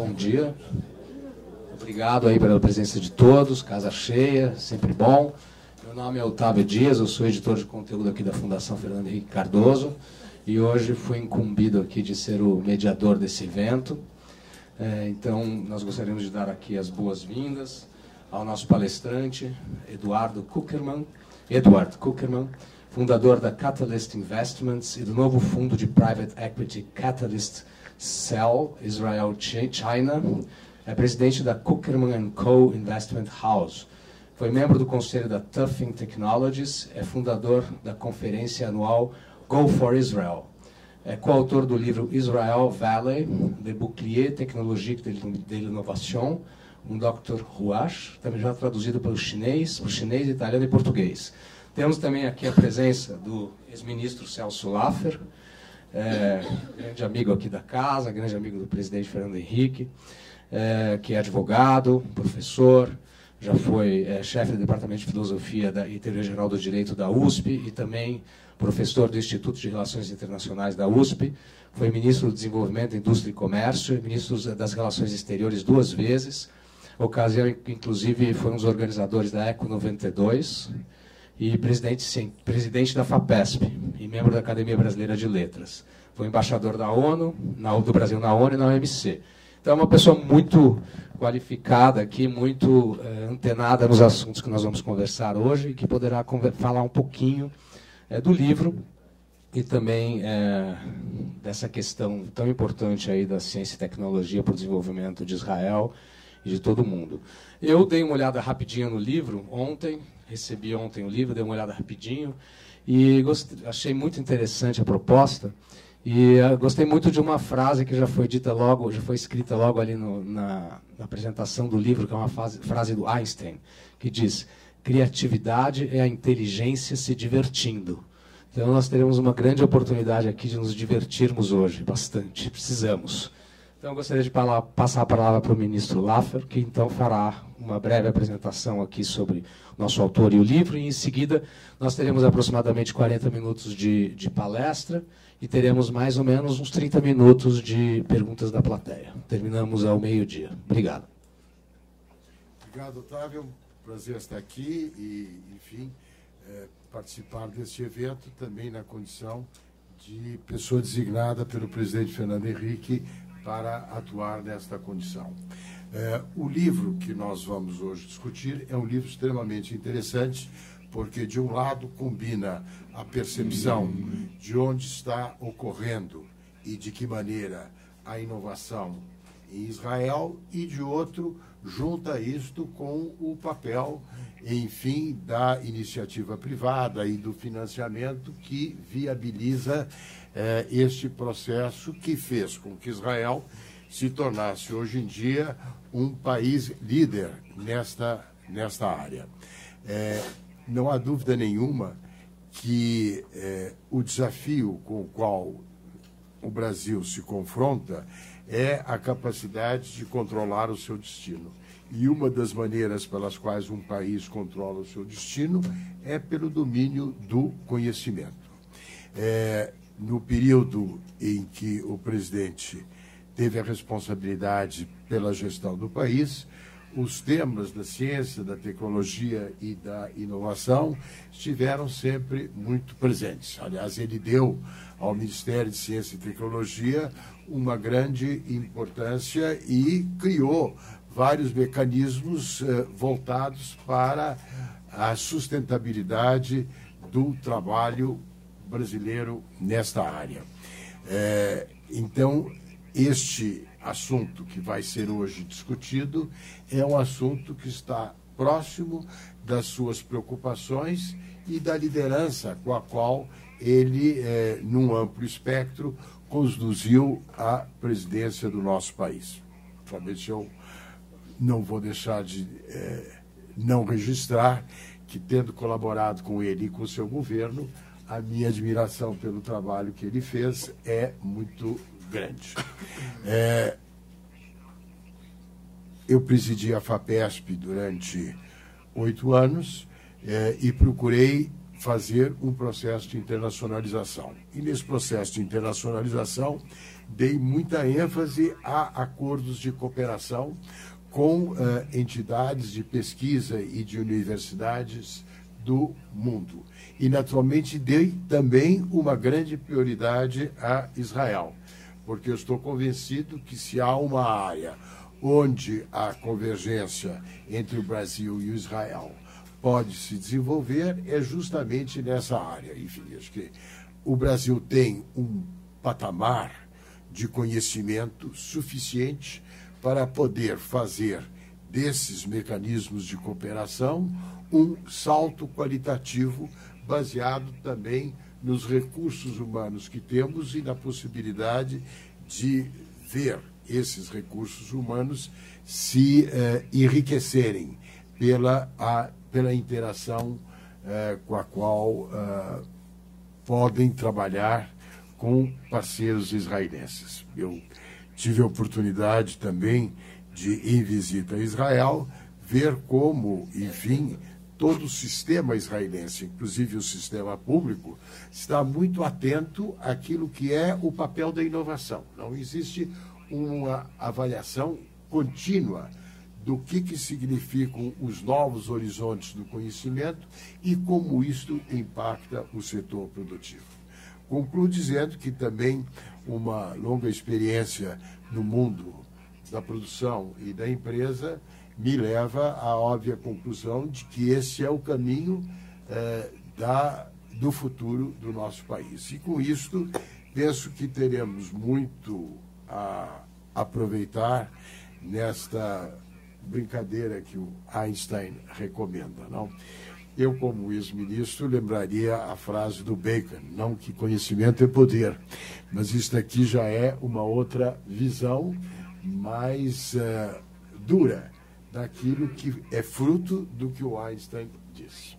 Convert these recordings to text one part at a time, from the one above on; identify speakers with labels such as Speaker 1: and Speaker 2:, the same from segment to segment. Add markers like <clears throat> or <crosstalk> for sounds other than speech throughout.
Speaker 1: Bom dia. Obrigado aí pela presença de todos, casa cheia, sempre bom. Meu nome é Otávio Dias, eu sou editor de conteúdo aqui da Fundação Fernando Henrique Cardoso e hoje fui incumbido aqui de ser o mediador desse evento. É, então, nós gostaríamos de dar aqui as boas-vindas ao nosso palestrante, Eduardo Kuckerman, Edward Kuckerman, fundador da Catalyst Investments e do novo fundo de private equity Catalyst Cell Israel China. É presidente da Kuckerman Co. Investment House. Foi membro do conselho da Tuffing Technologies, é fundador da conferência anual Go for Israel. É coautor do livro Israel Valley, de Bouclier Technologique de l'Innovation, um Dr. Ruach, também já traduzido pelo chinês, para o chinês, italiano e português. Temos também aqui a presença do ex-ministro Celso Laffer, é, grande amigo aqui da casa, grande amigo do presidente Fernando Henrique, é, que é advogado, professor, já foi é, chefe do Departamento de Filosofia da, e Teoria Geral do Direito da USP e também professor do Instituto de Relações Internacionais da USP. Foi ministro do Desenvolvimento, Indústria e Comércio e ministro das Relações Exteriores duas vezes, ocasião em que, inclusive, foi um dos organizadores da ECO 92 e presidente, presidente da FAPESP e membro da Academia Brasileira de Letras. Foi embaixador da ONU, na, do Brasil na ONU e na OMC. Então, é uma pessoa muito qualificada aqui, muito é, antenada nos assuntos que nós vamos conversar hoje e que poderá falar um pouquinho é, do livro e também é, dessa questão tão importante aí da ciência e tecnologia para o desenvolvimento de Israel e de todo mundo. Eu dei uma olhada rapidinha no livro ontem, recebi ontem o livro, dei uma olhada rapidinho e gostei, achei muito interessante a proposta. E uh, gostei muito de uma frase que já foi dita logo, já foi escrita logo ali no, na, na, apresentação do livro, que é uma frase, frase do Einstein, que diz: criatividade é a inteligência se divertindo. Então nós teremos uma grande oportunidade aqui de nos divertirmos hoje, bastante. Precisamos. Então, eu gostaria de passar a palavra para o ministro Laffer, que então fará uma breve apresentação aqui sobre nosso autor e o livro, e em seguida nós teremos aproximadamente 40 minutos de, de palestra e teremos mais ou menos uns 30 minutos de perguntas da plateia. Terminamos ao meio-dia. Obrigado.
Speaker 2: Obrigado, Otávio. Prazer estar aqui e, enfim, é, participar deste evento também na condição de pessoa designada pelo presidente Fernando Henrique para atuar nesta condição. É, o livro que nós vamos hoje discutir é um livro extremamente interessante, porque, de um lado, combina a percepção de onde está ocorrendo e de que maneira a inovação em Israel, e, de outro, junta isto com o papel, enfim, da iniciativa privada e do financiamento que viabiliza é, este processo que fez com que Israel se tornasse hoje em dia um país líder nesta, nesta área. É, não há dúvida nenhuma que é, o desafio com o qual o Brasil se confronta é a capacidade de controlar o seu destino. E uma das maneiras pelas quais um país controla o seu destino é pelo domínio do conhecimento. É, no período em que o presidente teve a responsabilidade pela gestão do país, os temas da ciência, da tecnologia e da inovação estiveram sempre muito presentes. Aliás, ele deu ao Ministério de Ciência e Tecnologia uma grande importância e criou vários mecanismos eh, voltados para a sustentabilidade do trabalho brasileiro nesta área. É, então, este assunto que vai ser hoje discutido é um assunto que está próximo das suas preocupações e da liderança com a qual ele, é, num amplo espectro, conduziu a presidência do nosso país. Somente eu não vou deixar de é, não registrar que, tendo colaborado com ele e com seu governo, a minha admiração pelo trabalho que ele fez é muito grande. É, eu presidi a FAPESP durante oito anos é, e procurei fazer um processo de internacionalização. E nesse processo de internacionalização, dei muita ênfase a acordos de cooperação com uh, entidades de pesquisa e de universidades do mundo. E, naturalmente, dei também uma grande prioridade a Israel, porque eu estou convencido que se há uma área onde a convergência entre o Brasil e o Israel pode se desenvolver, é justamente nessa área. Enfim, acho que o Brasil tem um patamar de conhecimento suficiente para poder fazer desses mecanismos de cooperação um salto qualitativo baseado também nos recursos humanos que temos e na possibilidade de ver esses recursos humanos se eh, enriquecerem pela, a, pela interação eh, com a qual eh, podem trabalhar com parceiros israelenses. Eu tive a oportunidade também de, em visita a Israel, ver como, enfim, todo o sistema israelense, inclusive o sistema público, está muito atento àquilo que é o papel da inovação. Não existe uma avaliação contínua do que, que significam os novos horizontes do conhecimento e como isto impacta o setor produtivo. Concluo dizendo que também uma longa experiência no mundo da produção e da empresa me leva à óbvia conclusão de que esse é o caminho eh, da, do futuro do nosso país. E com isto, penso que teremos muito a aproveitar nesta brincadeira que o Einstein recomenda, não? Eu, como ex-ministro, lembraria a frase do Bacon, não que conhecimento é poder, mas isso aqui já é uma outra visão mais uh, dura daquilo que é fruto do que o Einstein disse.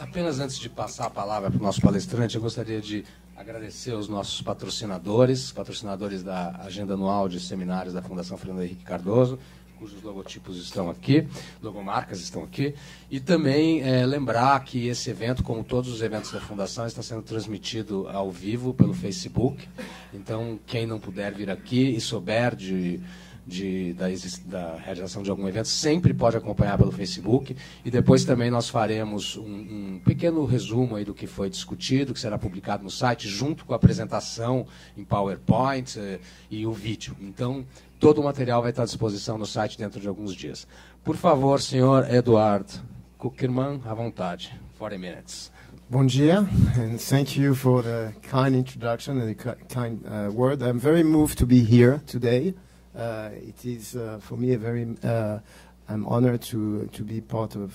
Speaker 1: Apenas antes de passar a palavra para o nosso palestrante, eu gostaria de agradecer os nossos patrocinadores, patrocinadores da agenda anual de seminários da Fundação Fernando Henrique Cardoso, cujos logotipos estão aqui, logomarcas estão aqui, e também é, lembrar que esse evento, como todos os eventos da Fundação, está sendo transmitido ao vivo pelo Facebook. Então, quem não puder vir aqui e souber de de, da, da, realização de algum evento, sempre pode acompanhar pelo Facebook. E depois também nós faremos um, um, pequeno resumo aí do que foi discutido, que será publicado no site, junto com a apresentação em PowerPoint eh, e o vídeo. Então, todo o material vai estar à disposição no site dentro de alguns dias. Por favor, senhor Eduardo Kuckerman, à vontade. 40 minutes.
Speaker 3: Bom dia, and thank you for the kind introduction and the kind uh, word. I'm very moved to be here today. Uh, it is uh, for me a very uh, I'm honored to to be part of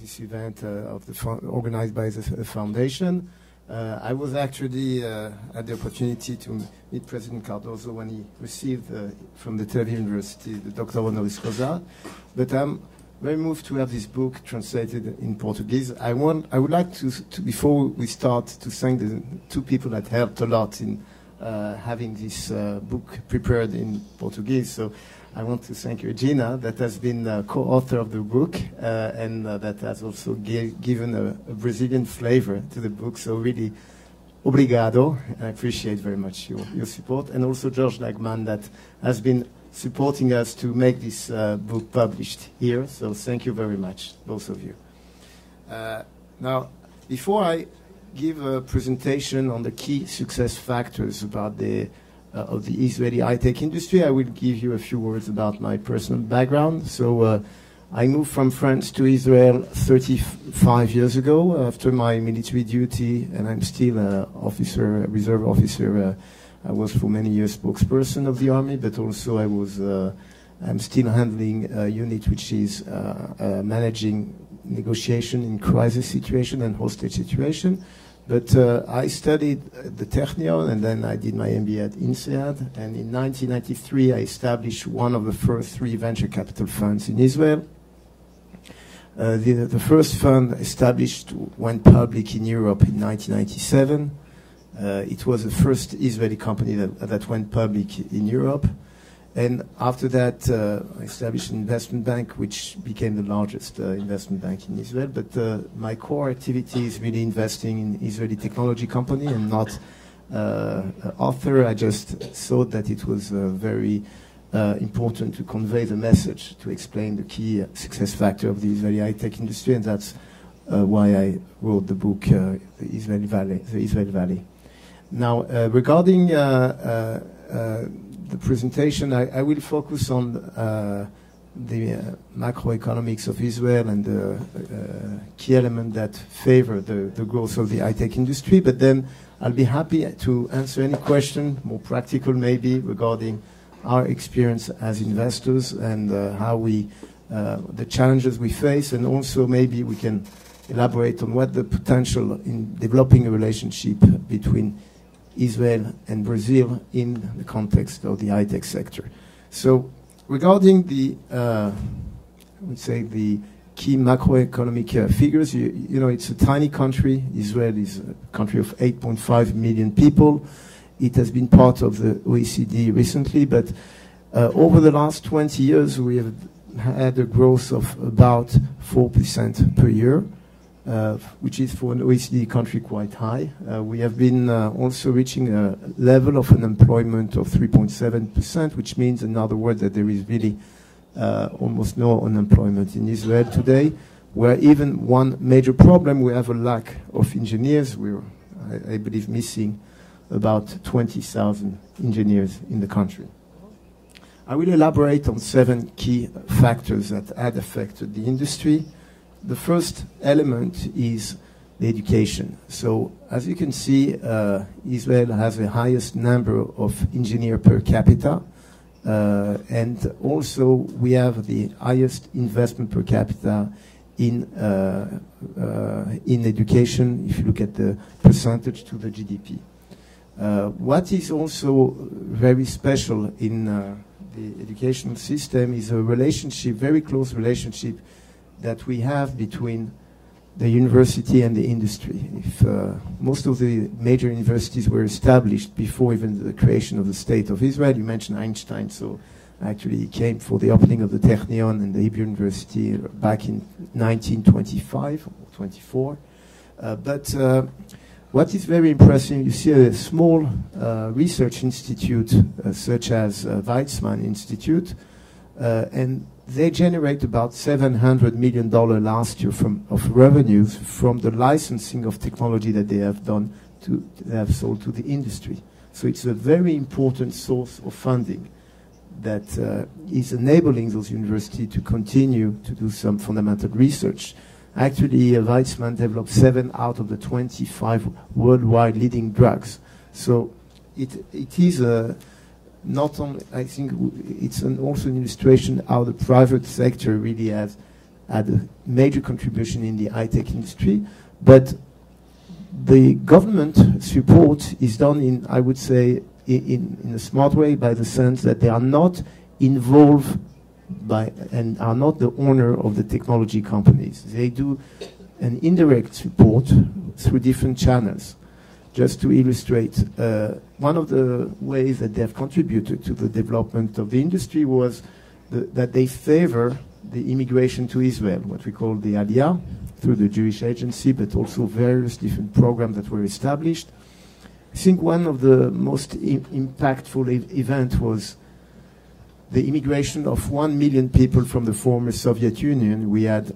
Speaker 3: this event of the organized by the foundation. Uh, I was actually uh, had the opportunity to meet President Cardoso when he received uh, from the Tel Aviv University the Doctor honoris causa. But I'm very moved to have this book translated in Portuguese. I want, I would like to, to before we start, to thank the two people that helped a lot in uh, having this uh, book prepared in Portuguese. So I want to thank Regina, that has been co-author of the book uh, and uh, that has also given a, a, Brazilian flavor to the book. So really, obrigado. I appreciate very much your, your support. And also George Lagman that has been supporting us to make this uh, book published here. So thank you very much, both of you. Uh, now, before I give a presentation on the key success factors about the uh, of the Israeli high-tech industry, I will give you a few words about my personal background. So uh, I moved from France to Israel 35 years ago after my military duty, and I'm still an officer, a reserve officer. Uh, I was for many years spokesperson of the army, but also I was uh, I'm still handling a unit which is uh, uh, managing negotiation in crisis situation and hostage situation. But uh, I studied at the Technion and then I did my MBA at INSEAD. And in 1993, I established one of the first three venture capital funds in Israel. Uh, the, the, first fund established went public in Europe in 1997. Uh, it was the first Israeli company that, that went public in Europe. And after that, uh, I established an investment bank, which became the largest uh, investment bank in Israel. But uh, my core activity is really investing in Israeli technology company and not uh, author, I just thought that it was uh, very uh, important to convey the message, to explain the key success factor of the Israeli high-tech industry, and that's why I wrote the book, The Israeli Valley. The Israeli Valley. Now, regarding the presentation, I, I, will focus on the uh, macroeconomics of Israel and the uh, key element that favor the, the growth of the high-tech industry. But then I'll be happy to answer any question, more practical maybe, regarding our experience as investors and uh, how we, uh, the challenges we face, and also maybe we can elaborate on what the potential in developing a relationship between Israel and Brazil in the context of the high-tech sector. So regarding the, uh, I would say the key macroeconomic uh, figures, you, you, know, it's a tiny country. Israel is a country of 8.5 million people. It has been part of the OECD recently, but uh, over the last 20 years, we have had a growth of about 4% per year. Uh, which is for an OECD country quite high. Uh, we have been uh, also reaching a level of unemployment of 3.7%, which means, in other words, that there is really almost no unemployment in Israel today, where even one major problem, we have a lack of engineers. We're, I, I believe, missing about 20,000 engineers in the country. I will elaborate on seven key factors that had affected the industry the first element is the education. So, as you can see, uh, Israel has the highest number of engineers per capita, uh, and also we have the highest investment per capita in uh, uh in education. If you look at the percentage to the GDP, uh, what is also very special in uh, the educational system is a relationship, very close relationship that we have between the university and the industry. If uh, most of the major universities were established before even the creation of the state of Israel, you mentioned Einstein, so actually he came for the opening of the Technion and the Hebrew University back in 1925 or 24. Uh, but uh, what is very impressive, you see a small uh, research institute uh, such as uh, Weizmann Institute, and they generate about $700 million last year from, of revenues from the licensing of technology that they have done to, they have sold to the industry. So it's a very important source of funding that uh, is enabling those universities to continue to do some fundamental research. Actually, uh, Weizmann developed seven out of the 25 worldwide leading drugs. So it, it is a not only, I think it's an also an illustration how the private sector really has had a major contribution in the high-tech industry, but the government support is done in, I would say, in, in a smart way by the sense that they are not involved by and are not the owner of the technology companies. They do an indirect support through different channels just to illustrate, uh, one of the ways that they have contributed to the development of the industry was the, that they favor the immigration to Israel, what we call the Aliyah, through the Jewish Agency, but also various different programs that were established. I think one of the most impactful events was the immigration of one million people from the former Soviet Union. We had,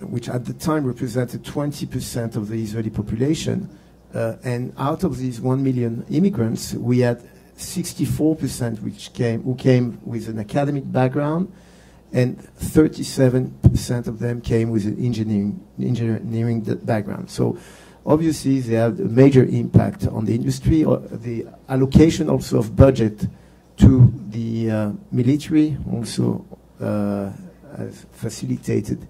Speaker 3: which at the time represented 20% of the Israeli population uh, and out of these 1 million immigrants, we had 64% which came, who came with an academic background, and 37% of them came with an engineering, engineering background. So obviously they have a major impact on the industry. Or the allocation also of budget to the uh, military also uh, has facilitated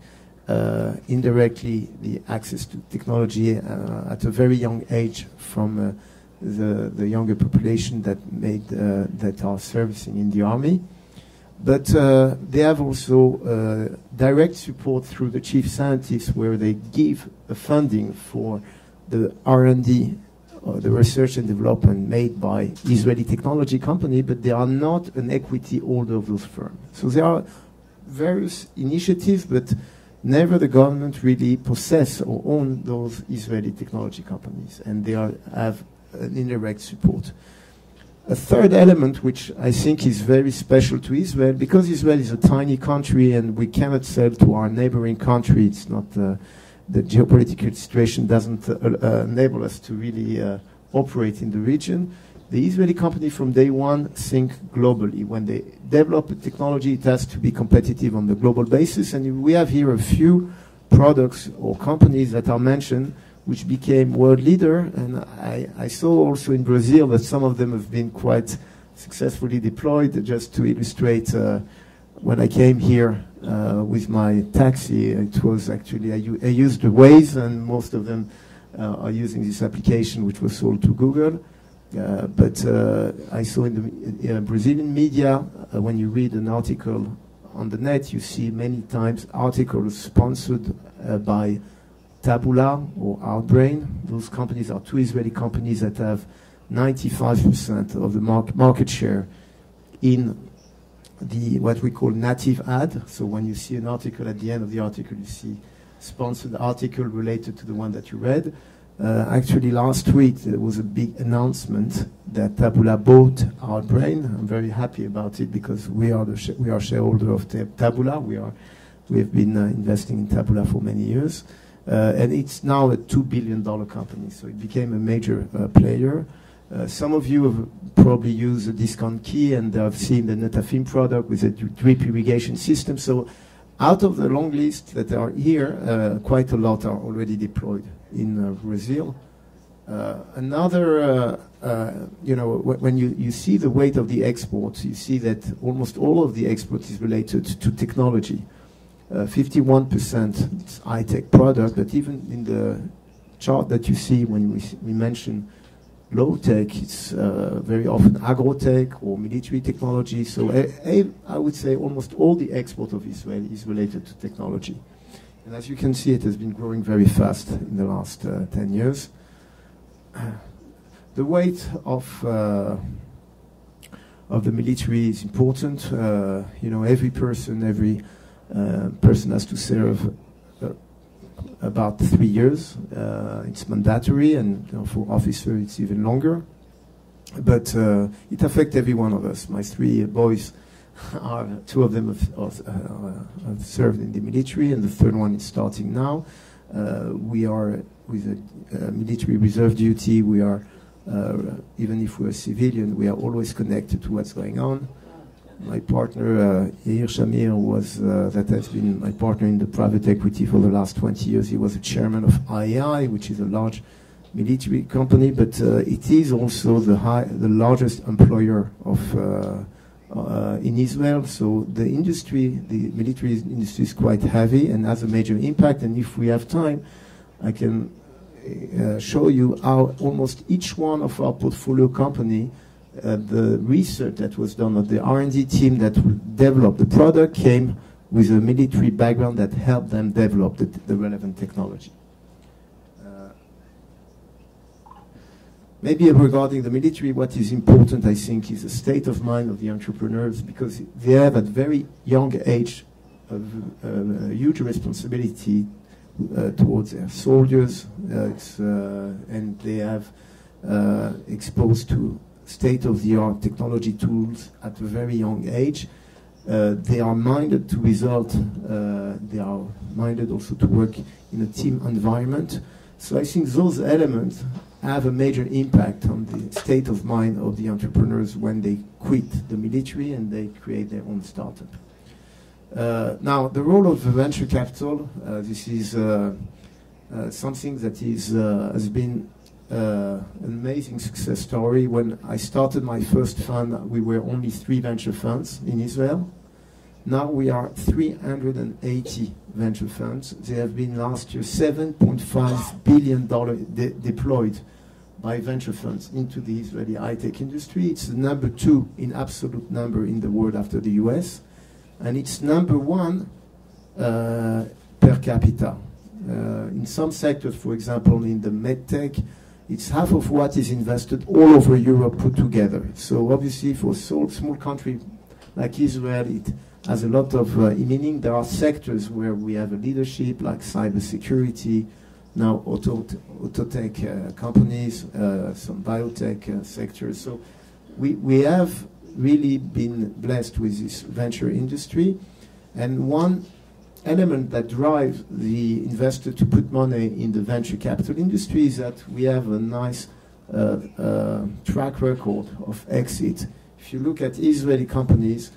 Speaker 3: indirectly the access to technology uh, at a very young age from uh, the, the younger population that made that are servicing in the army. But uh, they have also uh, direct support through the chief scientists, where they give funding for the R&D, uh, the research and development made by Israeli technology company, but they are not an equity holder of those firms. So there are various initiatives, but never the government really possess or own those Israeli technology companies, and they are, have an indirect support. A third element, which I think is very special to Israel, because Israel is a tiny country and we cannot sell to our neighboring country, it's not uh, the geopolitical situation doesn't uh, uh, enable us to really uh, operate in the region. The Israeli company from day one think globally. When they develop a technology, it has to be competitive on the global basis. And we have here a few products or companies that are mentioned which became world leader. And I, I, saw also in Brazil that some of them have been quite successfully deployed. Just to illustrate, uh, when I came here uh, with my taxi, it was actually I, used the Waze, and most of them uh, are using this application, which was sold to Google. Uh, but uh, I saw in the Brazilian media, uh, when you read an article on the net, you see many times articles sponsored by Taboola or Outbrain. Those companies are two Israeli companies that have 95% of the mar market share in the what we call native ad. So when you see an article at the end of the article, you see sponsored article related to the one that you read. Uh, actually, last week there was a big announcement that Taboola bought Outbrain. I'm very happy about it because we are the we are shareholder of Taboola. We are we have been uh, investing in Taboola for many years. Uh, and it's now a $2 billion company, so it became a major uh, player. Uh, some of you have probably used a DiskOnKey and have seen the Netafim product with a drip irrigation system. So out of the long list that are here, uh, quite a lot are already deployed in uh, Brazil. Uh, another, you know, when you, you see the weight of the exports, you see that almost all of the exports is related to technology. 51% uh, it's high-tech product, but even in the chart that you see when we, we mention low-tech, it's uh, very often agro-tech or military technology. So I, I, I, would say almost all the export of Israel is related to technology. And as you can see, it has been growing very fast in the last uh, 10 years. The weight of uh, of the military is important. Uh, you know, every person, every uh, person has to serve uh, about three years. Uh, it's mandatory, and you know, for officer it's even longer. But it affects every one of us. My three boys <laughs> are two of them have, have, served in the military, and the third one is starting now. we are with a military reserve duty. We are uh, even if we're a civilian, we are always connected to what's going on my partner, uh, Yair Shamir, was uh, that has been my partner in the private equity for the last 20 years. He was the chairman of IAI, which is a large military company, but uh, it is also the high, the largest employer of uh, in Israel. So the industry, the military industry, is quite heavy and has a major impact. And if we have time, I can uh, show you how almost each one of our portfolio company uh, the research that was done of the R&D team that developed the product came with a military background that helped them develop the, the relevant technology. Maybe regarding the military, what is important, I think, is the state of mind of the entrepreneurs because they have at very young age a, a, a huge responsibility uh, towards their soldiers, uh, uh and they have uh, exposed to state-of-the-art technology tools at a very young age. Uh, they are minded to result, uh, they are minded also to work in a team environment. So I think those elements have a major impact on the state of mind of the entrepreneurs when they quit the military and they create their own startup. Uh, now, the role of venture capital, uh, this is uh, uh, something that is, has been uh, an amazing success story. When I started my first fund, we were only three venture funds in Israel. Now we are 380 venture funds. There have been last year 7.5 billion dollar de deployed by venture funds into the Israeli high-tech industry. It's the number two in absolute number in the world after the US, and it's number one uh, per capita. Uh, in some sectors, for example, in the medtech, it's half of what is invested all over Europe put together. So obviously, for a small country like Israel, it has a lot of uh, meaning. There are sectors where we have a leadership, like cybersecurity, now auto, auto tech uh, companies, uh, some biotech uh, sectors. So we, we have really been blessed with this venture industry. And one element that drives the investor to put money in the venture capital industry is that we have a nice uh, uh, track record of exit. If you look at Israeli companies,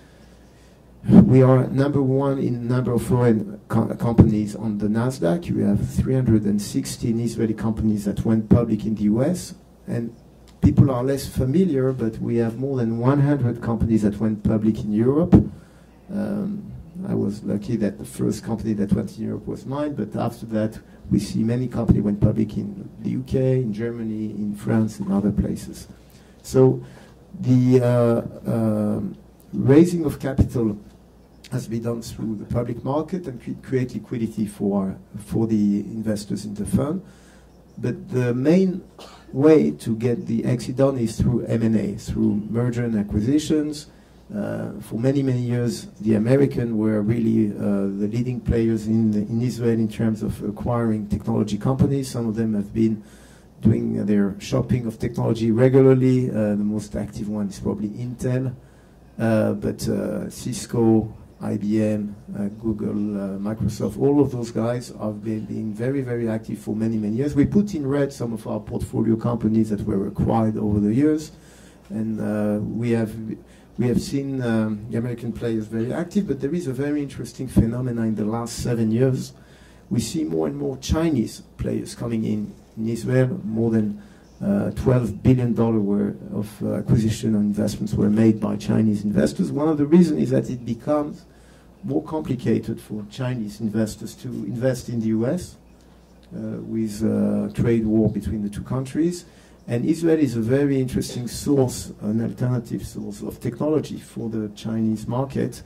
Speaker 3: we are number one in number of foreign co companies on the Nasdaq. We have 316 Israeli companies that went public in the US, and people are less familiar, but we have more than 100 companies that went public in Europe. Um, I was lucky that the first company that went in Europe was mine, but after that, we see many companies went public in the UK, in Germany, in France, and other places. So the uh, uh, raising of capital has been done through the public market and create liquidity for, for the investors in the fund. But the main way to get the exit done is through M&A, through merger and acquisitions. Uh, for many, many years, the Americans were really uh, the leading players in, in Israel in terms of acquiring technology companies. Some of them have been doing their shopping of technology regularly. Uh, the most active one is probably Intel. Uh, but uh, Cisco, IBM, uh, Google, uh, Microsoft, all of those guys have been being very, very active for many, many years. We put in red some of our portfolio companies that were acquired over the years, and uh, we have we have seen um, the American players very active. But there is a very interesting phenomenon in the last seven years. We see more and more Chinese players coming in in Israel. More than 12 billion dollar worth of uh, acquisition and investments were made by Chinese investors. One of the reasons is that it becomes more complicated for Chinese investors to invest in the US uh, with uh, trade war between the two countries. And Israel is a very interesting source, an alternative source of technology for the Chinese market.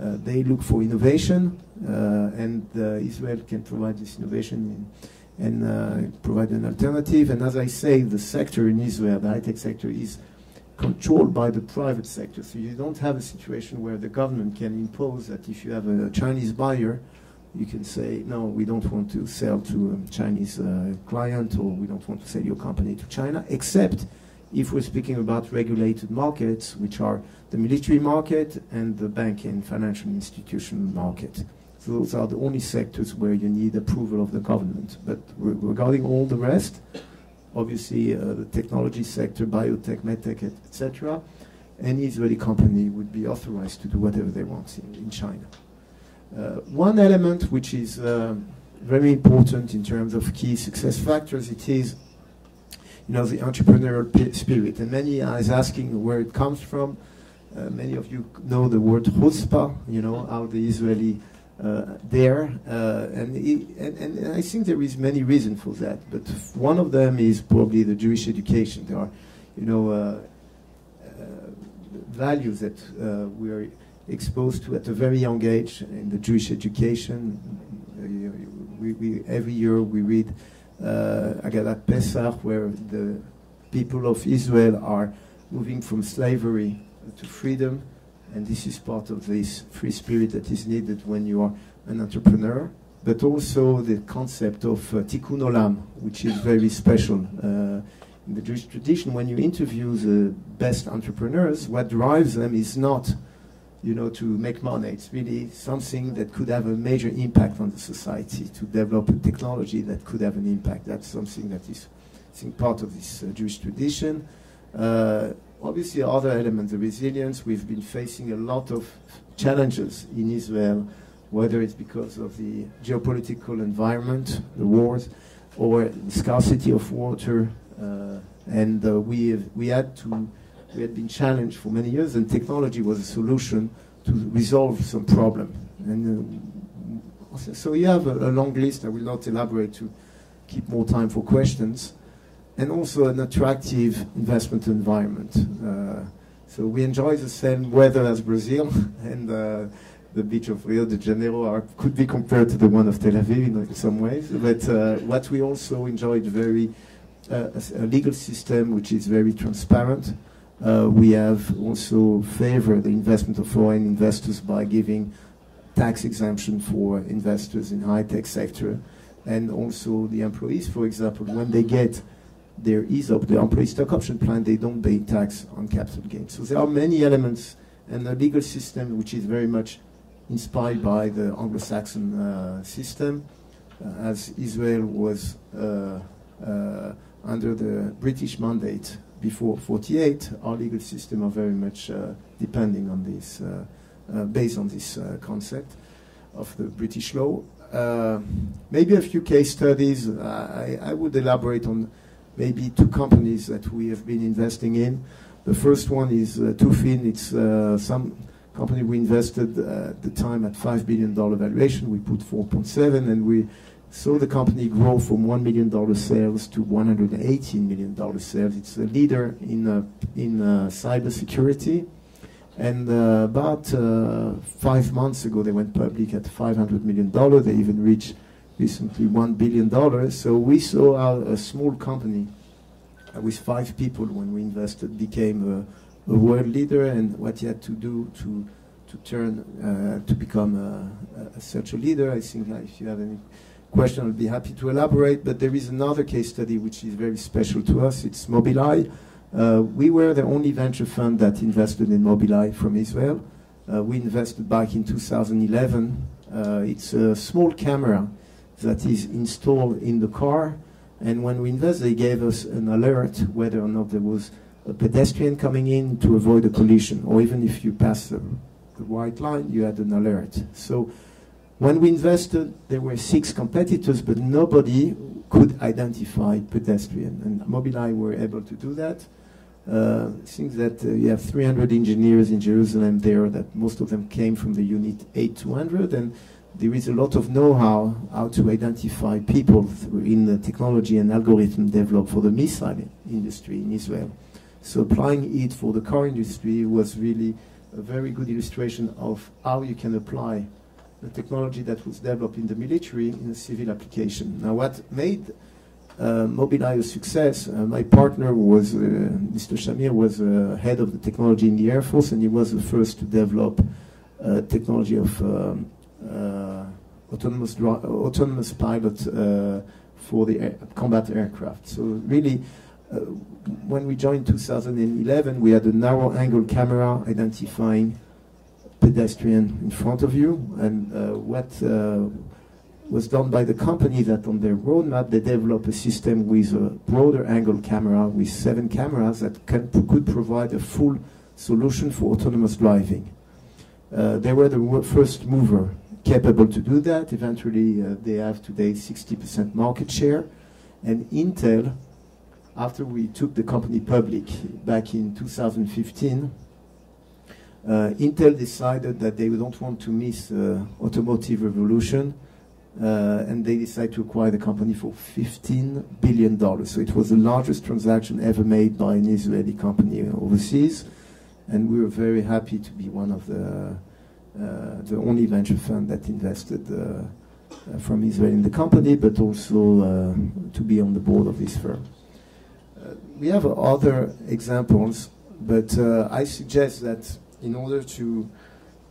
Speaker 3: Uh, they look for innovation, uh, and uh, Israel can provide this innovation in, and uh, provide an alternative. And as I say, the sector in Israel, the high-tech sector, is controlled by the private sector. So you don't have a situation where the government can impose that if you have a Chinese buyer, you can say, no, we don't want to sell to a Chinese uh, client or we don't want to sell your company to China, except if we're speaking about regulated markets, which are the military market and the bank and financial institution market. So those are the only sectors where you need approval of the government. But regarding all the rest, obviously uh, the technology sector, biotech, medtech, etc. Any Israeli company would be authorized to do whatever they want in, in China. Uh, one element which is uh, very important in terms of key success factors, it is you know, the entrepreneurial spirit. And many are asking where it comes from. Uh, many of you know the word chutzpah, you know, how the Israeli uh, there, uh, and, and, and I think there is many reasons for that. But one of them is probably the Jewish education. There are, you know, uh, values that we are exposed to at a very young age in the Jewish education. We, we, every year we read uh, Agadat Pesach, where the people of Israel are moving from slavery to freedom and this is part of this free spirit that is needed when you are an entrepreneur, but also the concept of uh, tikkun olam, which is very special. Uh, in the Jewish tradition, when you interview the best entrepreneurs, what drives them is not, you know, to make money. It's really something that could have a major impact on the society, to develop a technology that could have an impact. That's something that is, I think, part of this uh, Jewish tradition. Uh, obviously other elements, the resilience, we've been facing a lot of challenges in Israel, whether it's because of the geopolitical environment, the wars, or the scarcity of water, uh, and uh, we, have, we had to, we had been challenged for many years, and technology was a solution to resolve some problem. And uh, so you have a, a long list. I will not elaborate to keep more time for questions and also an attractive investment environment. Uh, so we enjoy the same weather as Brazil, <laughs> and uh, the beach of Rio de Janeiro are, could be compared to the one of Tel Aviv in some ways. But uh, what we also enjoyed very uh, a, legal system which is very transparent. Uh, we have also favored the investment of foreign investors by giving tax exemption for investors in high-tech sector and also the employees, for example, when they get their ESOP, the employee stock option plan, they don't pay tax on capital gains. So there are many elements and the legal system which is very much inspired by the Anglo-Saxon uh, system, uh, as Israel was uh, uh under the British mandate before 48. Our legal system are very much uh, depending on this, uh, based on this concept of the British law. maybe a few case studies. I, I would elaborate on maybe two companies that we have been investing in. The first one is uh, Tufin. It's uh, some company we invested uh, at the time at $5 billion valuation. We put 4.7 and we saw the company grow from $1 million sales to $118 million sales. It's a leader in, uh, in uh, cybersecurity. And uh, about uh, five months ago, they went public at $500 million. They even reached recently $1 billion. So we saw a small company uh, with five people when we invested became a, a, world leader and what he had to do to to turn uh, to become a, a, such a leader. I think if you have any question, I'll be happy to elaborate. But there is another case study which is very special to us. It's Mobileye. Uh, we were the only venture fund that invested in Mobileye from Israel. Uh, we invested back in 2011. Uh, it's a small camera that is installed in the car. And when we invest, they gave us an alert whether or not there was a pedestrian coming in to avoid a collision, or even if you pass the, the white line, you had an alert. So when we invested, there were six competitors, but nobody could identify pedestrian. And Mobileye were able to do that. Uh, I that uh, you have 300 engineers in Jerusalem there, that most of them came from the unit 8200, and there is a lot of know-how how to identify people in the technology and algorithm developed for the missile industry in Israel. So applying it for the car industry was really a very good illustration of how you can apply the technology that was developed in the military in a civil application. Now, what made uh, Mobileye a success, uh, my partner was, uh, Mr. Shamir was uh, head of the technology in the Air Force, and he was the first to develop uh, technology of um, autonomous autonomous pilot uh, for the air combat aircraft. So really, uh, when we joined 2011, we had a narrow angle camera identifying pedestrian in front of you, and what was done by the company that on their roadmap they developed a system with a broader angle camera with seven cameras that can, could provide a full solution for autonomous driving. Uh, they were the first mover capable to do that. Eventually, uh, they have today 60% market share. And Intel, after we took the company public back in 2015, uh, Intel decided that they don't want to miss uh, automotive revolution, uh, and they decided to acquire the company for 15 billion dollars. So it was the largest transaction ever made by an Israeli company overseas, and we were very happy to be one of the the only venture fund that invested uh, uh, from Israel in the company, but also to be on the board of this firm. we have other examples, but I suggest that in order to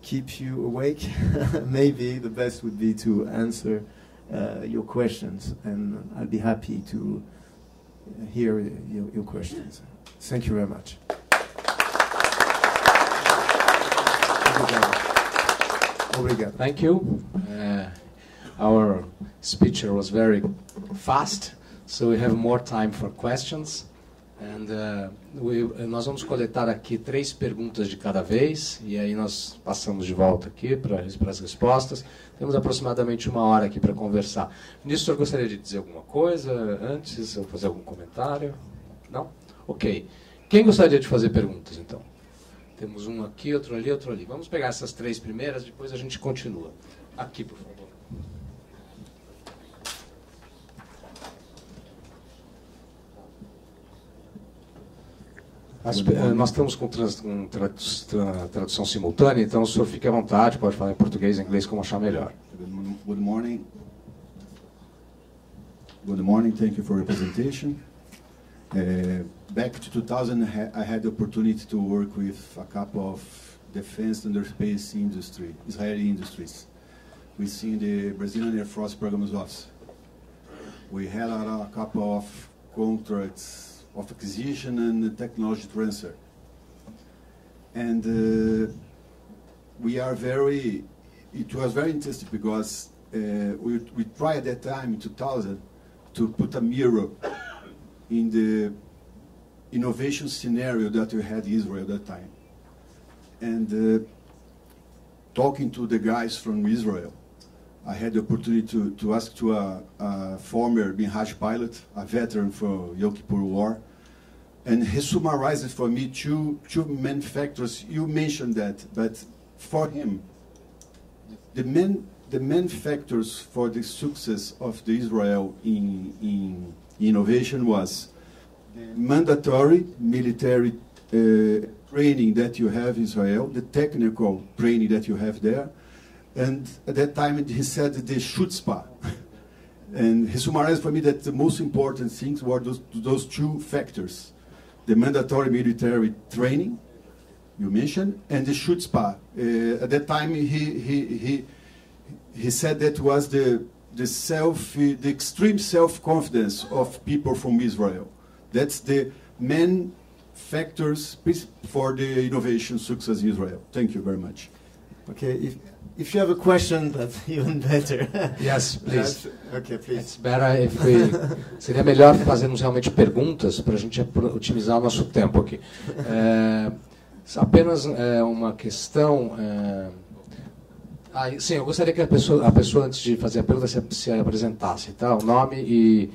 Speaker 3: keep you awake, <laughs> maybe the best would be to answer uh, your questions, and I'll be happy to hear your, your questions. Thank you very much.
Speaker 1: Obrigado. Thank you. Uh, our speaker was very fast, so we have more time for questions. And, uh, we, nós vamos coletar aqui três perguntas de cada vez, e aí nós passamos de volta aqui para as respostas. Temos aproximadamente uma hora aqui para conversar. Ministro, gostaria de dizer alguma coisa antes, ou fazer algum comentário? Não? Ok. Quem gostaria de fazer perguntas, então? Temos um aqui, outro ali, outro ali. Vamos pegar essas três primeiras, depois a gente continua. Aqui, por favor. As, eh, nós estamos com, trans, com tradução simultânea, então o senhor fique à vontade, pode falar em português, em inglês, como achar melhor.
Speaker 4: Good morning. Good morning, thank you for your presentation. Uh, back to 2000, I had the opportunity to work with a couple of defense and space industry, Israeli industries, within the Brazilian Air Force Programs Office. We had a, a couple of contracts of acquisition and technology transfer. And uh, we are very, it was very interesting because uh, we, we tried at that time in 2000 to put a mirror in the innovation scenario that we had in Israel at that time. And uh, talking to the guys from Israel, I had the opportunity to, to ask to a, a former Minhaj pilot, a veteran for Yom Kippur War, and he summarized for me two, two main factors. You mentioned that, but for him, the main, the main factors for the success of the Israel in, in innovation was mandatory military uh, training that you have in Israel, the technical training that you have there, and at that time he said the chutzpah. <laughs> and he summarized for me that the most important things were those, those two factors the mandatory military training you mentioned and the chutzpah. Uh, at that time he, he, he, he said that was the, the self the extreme self-confidence of people from Israel. That's the main factors for the innovation success in Israel. Thank you very much.
Speaker 3: Okay, if, if you have a question, that's <laughs> even better.
Speaker 1: Yes, please.
Speaker 3: okay, please.
Speaker 1: It's better if we... Seria melhor fazermos realmente perguntas para a gente otimizar o nosso tempo aqui. É, apenas é, uma questão... É, ah, sim, eu gostaria que a pessoa, a pessoa, antes de fazer a pergunta, se, se apresentasse, tá? O nome e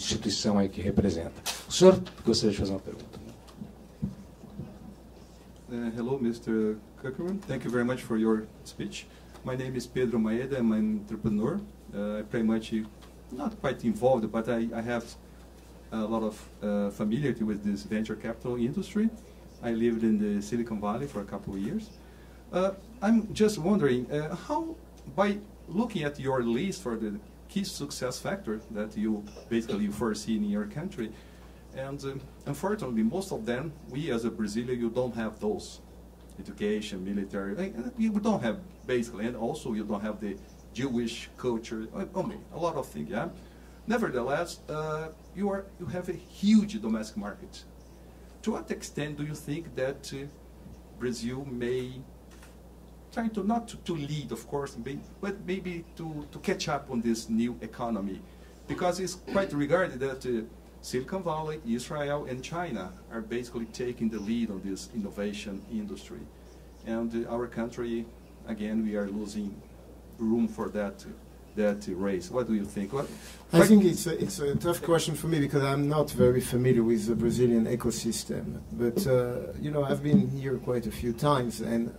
Speaker 1: instituição aí que representa. O senhor gostaria de fazer uma pergunta?
Speaker 5: Uh, hello, Mr. Cukierman. Thank you very much for your speech. My name is Pedro Maeda. I'm an entrepreneur. Uh, I pretty much not quite involved, but I, I have a lot of uh, familiarity with this venture capital industry. I lived in the Silicon Valley for a couple of years. Uh, I'm just wondering uh, how, by looking at your list for the key success factor that you basically foresee in your country, and um, unfortunately, most of them, we as a Brazilian, you don't have those. Education, military, you don't have basically, and also you don't have the Jewish culture, mean, a lot of things, yeah? Nevertheless, uh, you, are, you have a huge domestic market. To what extent do you think that uh, Brazil may try to not to, to lead, of course, but maybe to, to catch up on this new economy? Because it's quite regarded that uh, Silicon Valley, Israel, and China are basically taking the lead on this innovation industry. And uh, our country, again, we are losing room for that that race. What do you think? What,
Speaker 3: I think it's a, it's a tough question for me because I'm not very familiar with the Brazilian ecosystem. But uh, you know, I've been here quite a few times, and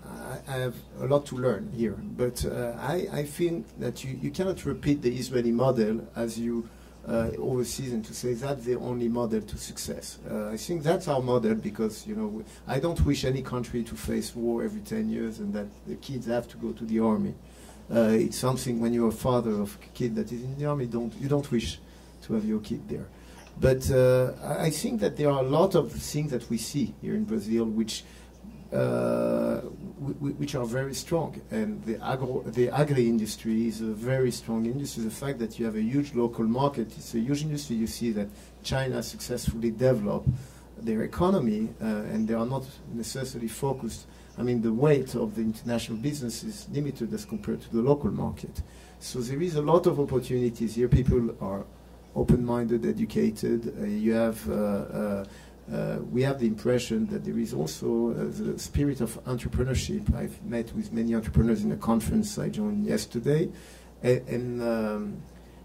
Speaker 3: I, I have a lot to learn here. But uh, I, I think that you, you cannot repeat the Israeli model as you uh, overseas and to say that's the only model to success. Uh, I think that's our model because you know I don't wish any country to face war every 10 years and that the kids have to go to the army. Uh, it's something when you're a father of a kid that is in the army, don't you don't wish to have your kid there. But uh, I think that there are a lot of things that we see here in Brazil which uh, which are very strong. And the agro, the agri industry is a very strong industry. The fact that you have a huge local market, it's a huge industry. You see that China successfully developed their economy, uh, and they are not necessarily focused. I mean, the weight of the international business is limited as compared to the local market. So there is a lot of opportunities here. People are open-minded, educated. Uh, you have uh, uh, uh, we have the impression that there is also uh, the spirit of entrepreneurship. I've met with many entrepreneurs in a conference I joined yesterday, and and, um,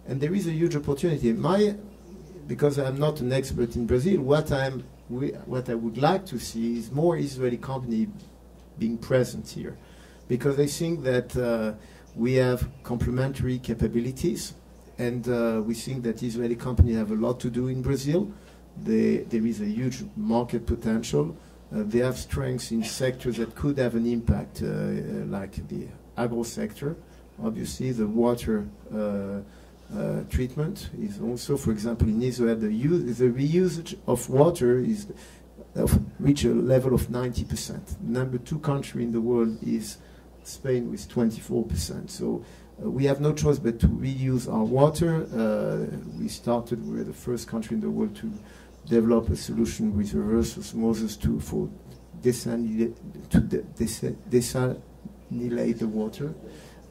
Speaker 3: and there is a huge opportunity. My, because I'm not an expert in Brazil, what I'm we, what I would like to see is more Israeli company being present here, because I think that uh, we have complementary capabilities, and uh, we think that Israeli companies have a lot to do in Brazil they, there is a huge market potential. Uh, they have strengths in sectors that could have an impact, uh, like the agro sector. Obviously, the water uh, uh, treatment is also, for example, in Israel, the, the reusage of water is of reach a level of 90%. Number two country in the world is Spain with 24%. So uh, we have no choice but to reuse our water. Uh, we started, we were the first country in the world to develop a solution with reverse osmosis to, for desalinate, to de- desalinate the water.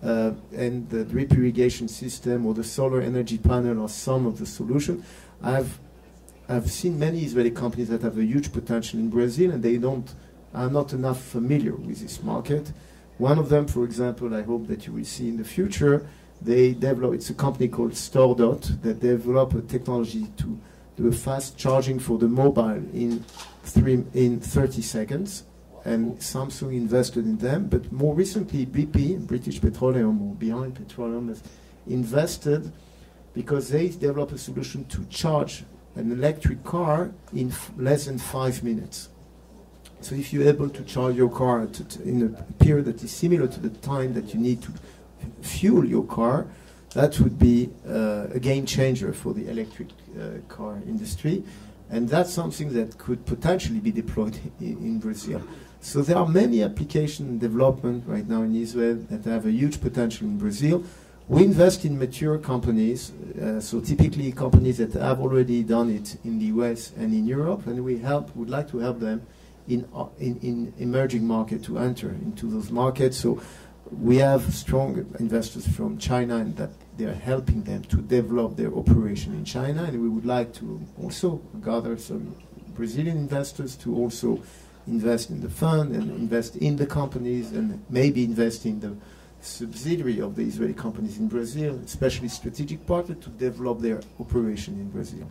Speaker 3: Uh, and the drip irrigation system or the solar energy panel are some of the solution. I've I've seen many Israeli companies that have a huge potential in Brazil, and they don't are not enough familiar with this market. One of them, for example, I hope that you will see in the future, they develop. It's a company called StoreDot that develop a technology to do a fast charging for the mobile in three in 30 seconds. And Samsung invested in them, but more recently, BP, British Petroleum, or Behind Petroleum, has invested because they developed a solution to charge an electric car in less than five minutes. So if you're able to charge your car in a period that is similar to the time that you need to fuel your car, that would be uh, a game changer for the electric uh, car industry. And that's something that could potentially be deployed <laughs> in, in Brazil. So there are many application development right now in Israel that have a huge potential in Brazil. We invest in mature companies, uh, so typically companies that have already done it in the US and in Europe, and we help, would like to help them in, uh, in, in emerging market to enter into those markets. So we have strong investors from China and that they are helping them to develop their operation in China, and we would like to also gather some Brazilian investors to also invest in the fund and invest in the companies and maybe invest in the subsidiary of the Israeli companies in Brazil, especially strategic partner to develop their operation in Brazil.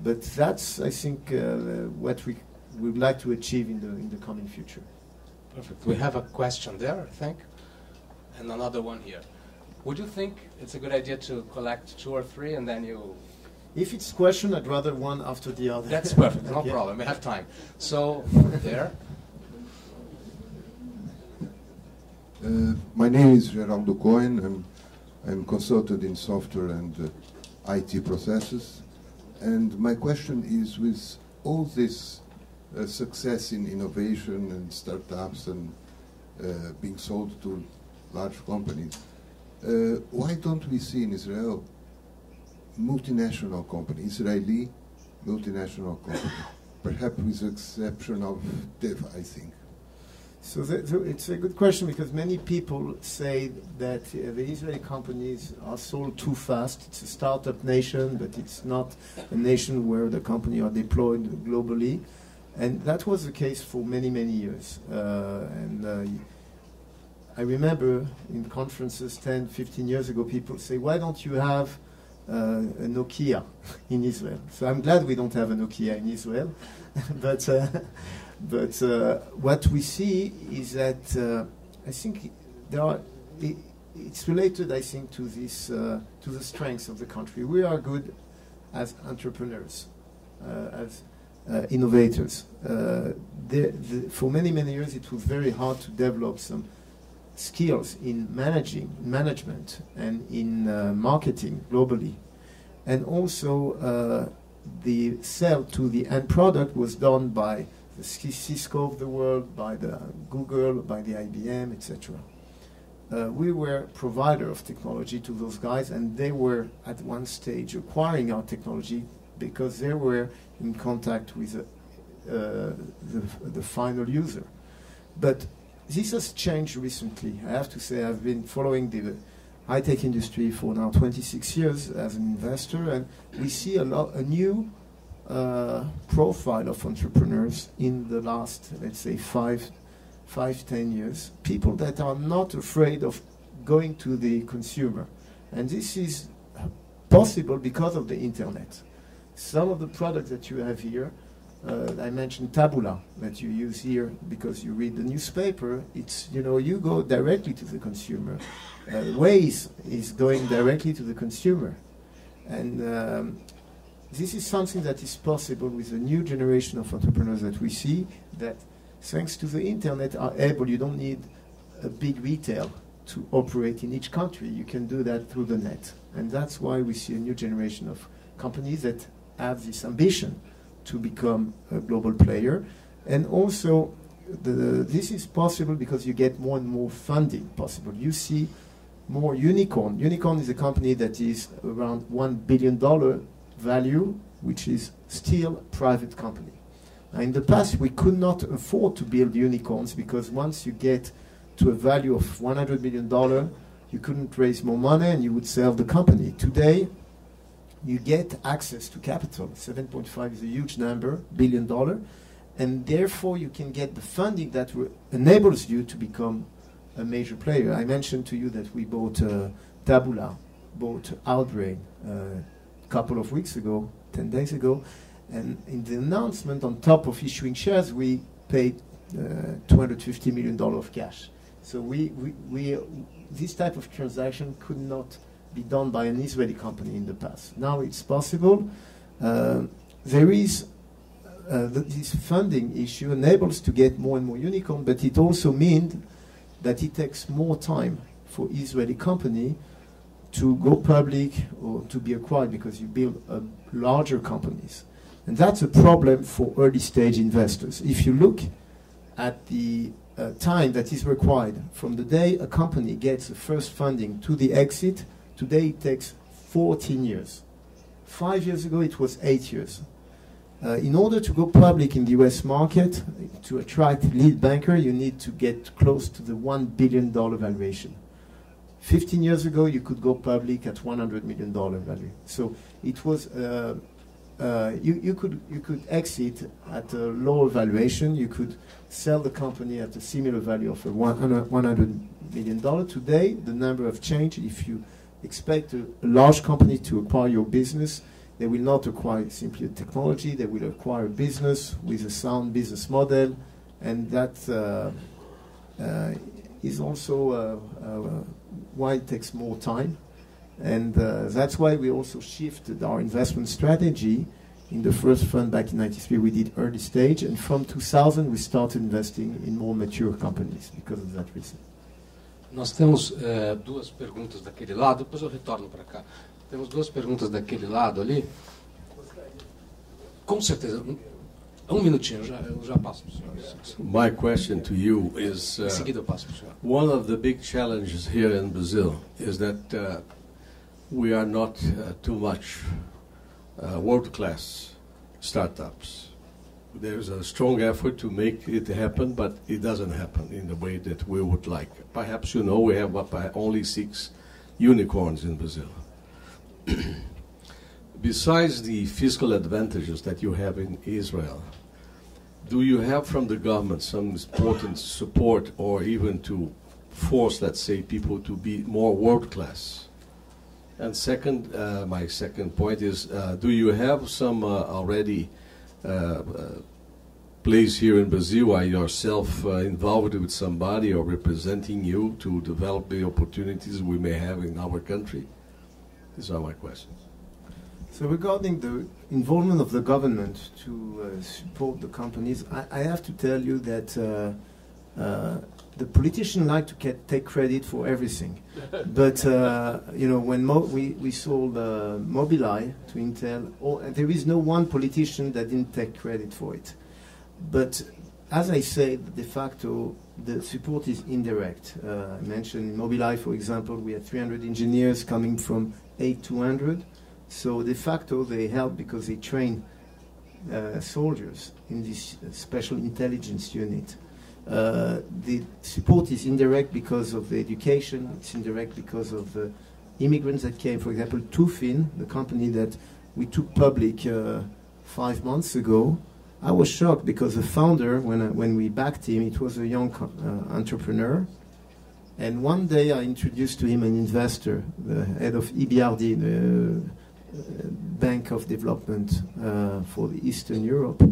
Speaker 3: But that's, I think, uh, what we would like to achieve in the, in the coming future.
Speaker 1: Perfect. We have a question there, I think, and another one here. Would you think it's a good idea to collect two or three and then you
Speaker 3: if it's question, I'd rather one after the other.
Speaker 1: That's perfect. <laughs> No okay. problem. We have time. So there.
Speaker 6: Uh, my name is Geraldo Cohen. I'm, I'm consultant in software and uh, IT processes. And my question is with all this uh, success in innovation and startups and uh, being sold to large companies, uh, why don't we see in Israel multinational companies, Israeli multinational companies, perhaps with the exception of Teva, I think?
Speaker 3: So, the, the, it's a good question because many people say that uh, the Israeli companies are sold too fast. It's a startup nation, but it's not a nation where the company are deployed globally. And that was the case for many, many years. Uh, and uh, I remember in conferences 10, 15 years ago, people say, why don't you have uh, a Nokia in Israel? So I'm glad we don't have a Nokia in Israel. <laughs> but uh, but uh, what we see is that uh, I think there are. It, it's related, I think, to this uh, to the strengths of the country. We are good as entrepreneurs, uh, as uh, innovators. Uh, the, the, for many many years, it was very hard to develop some skills in managing management and in marketing globally, and also the sell to the end product was done by the Cisco of the world, by the Google, by the IBM, etc. Uh, we were provider of technology to those guys, and they were at one stage acquiring our technology because they were in contact with uh, the, the final user. But this has changed recently. I have to say I've been following the high-tech industry for now 26 years as an investor, and we see a, a new uh, profile of entrepreneurs in the last, let's say, five, five, ten years. People that are not afraid of going to the consumer. And this is possible because of the internet. Some of the products that you have here, uh, I mentioned Taboola that you use here because you read the newspaper. It's you know you go directly to the consumer. Uh, Waze is going directly to the consumer, and um, this is something that is possible with the new generation of entrepreneurs that we see that thanks to the internet are able you don't need a big retail to operate in each country you can do that through the net and that's why we see a new generation of companies that have this ambition to become a global player and also the, this is possible because you get more and more funding possible. You see more unicorn. Unicorn is a company that is around one billion dollar value, which is still private company. Now, in the past, we could not afford to build unicorns because once you get to a value of $100 million, you couldn't raise more money and you would sell the company. Today, you get access to capital. 7.5 is a huge number, billion dollar, and therefore you can get the funding that enables you to become a major player. I mentioned to you that we bought uh, Taboola, bought Outbrain uh, couple of weeks ago, 10 days ago, and in the announcement, on top of issuing shares, we paid uh, $250 million of cash. So we, we, we, this type of transaction could not be done by an Israeli company in the past. Now it's possible. Uh, there is uh, this funding issue enables to get more and more unicorn, but it also means that it takes more time for Israeli company to go public or to be acquired because you build uh, larger companies. And that's a problem for early stage investors. If you look at the uh, time that is required from the day a company gets the first funding to the exit, today it takes 14 years. Five years ago it was eight years. Uh, in order to go public in the US market, to attract lead banker, you need to get close to the $1 billion valuation. 15 years ago, you could go public at $100 million value. So it was, uh, uh, you, you, could, you could exit at a lower valuation. You could sell the company at a similar value of $100 million. Today, the number have changed. If you expect a, a large company to acquire your business, they will not acquire simply a technology, they will acquire a business with a sound business model, and that uh, uh, is also uh, uh why it takes more time. And uh, that's why we also shifted our investment strategy. In the first fund back in 93, we did early stage, and from 2000, we started investing in more mature companies because of that reason.
Speaker 1: Nós temos uh, duas perguntas daquele lado, depois eu retorno para cá. Temos duas perguntas daquele lado ali. Com certeza. Um, minutinho, já, eu já passo
Speaker 7: My question to you is uh,
Speaker 1: seguida eu passo senhor.
Speaker 7: one of the big challenges here in Brazil is that uh, we are not uh, too much uh, world-class startups. There's a strong effort to make it happen, but it doesn't happen in the way that we would like. Perhaps you know we have only six unicorns in Brazil. <clears throat> Besides the fiscal advantages that you have in Israel, do you have from the government some important support or even to force, let's say, people to be more world class? And second, uh, my second point is, uh, do you have some uh, already uh, uh, place here in Brazil? Are yourself uh, involved with somebody or representing you to develop the opportunities we may have in our country? These are my questions.
Speaker 3: So regarding the involvement of the government to uh, support the companies, I, I, have to tell you that uh, uh, the politicians like to get, take credit for everything. <laughs> but uh, you know, when Mo we we sold uh, Mobileye to Intel, oh, there is no one politician that didn't take credit for it. But as I said, de facto, the support is indirect. Uh, I mentioned in Mobileye, for example, we had 300 engineers coming from 8200. So de facto, they help because they train uh, soldiers in this special intelligence unit. Uh, the support is indirect because of the education. It's indirect because of the immigrants that came. For example, Tufin, the company that we took public uh, five months ago, I was shocked because the founder, when, I, when we backed him, it was a young uh, entrepreneur and one day I introduced to him an investor, the head of EBRD, the uh, Bank of Development uh, for Eastern Europe.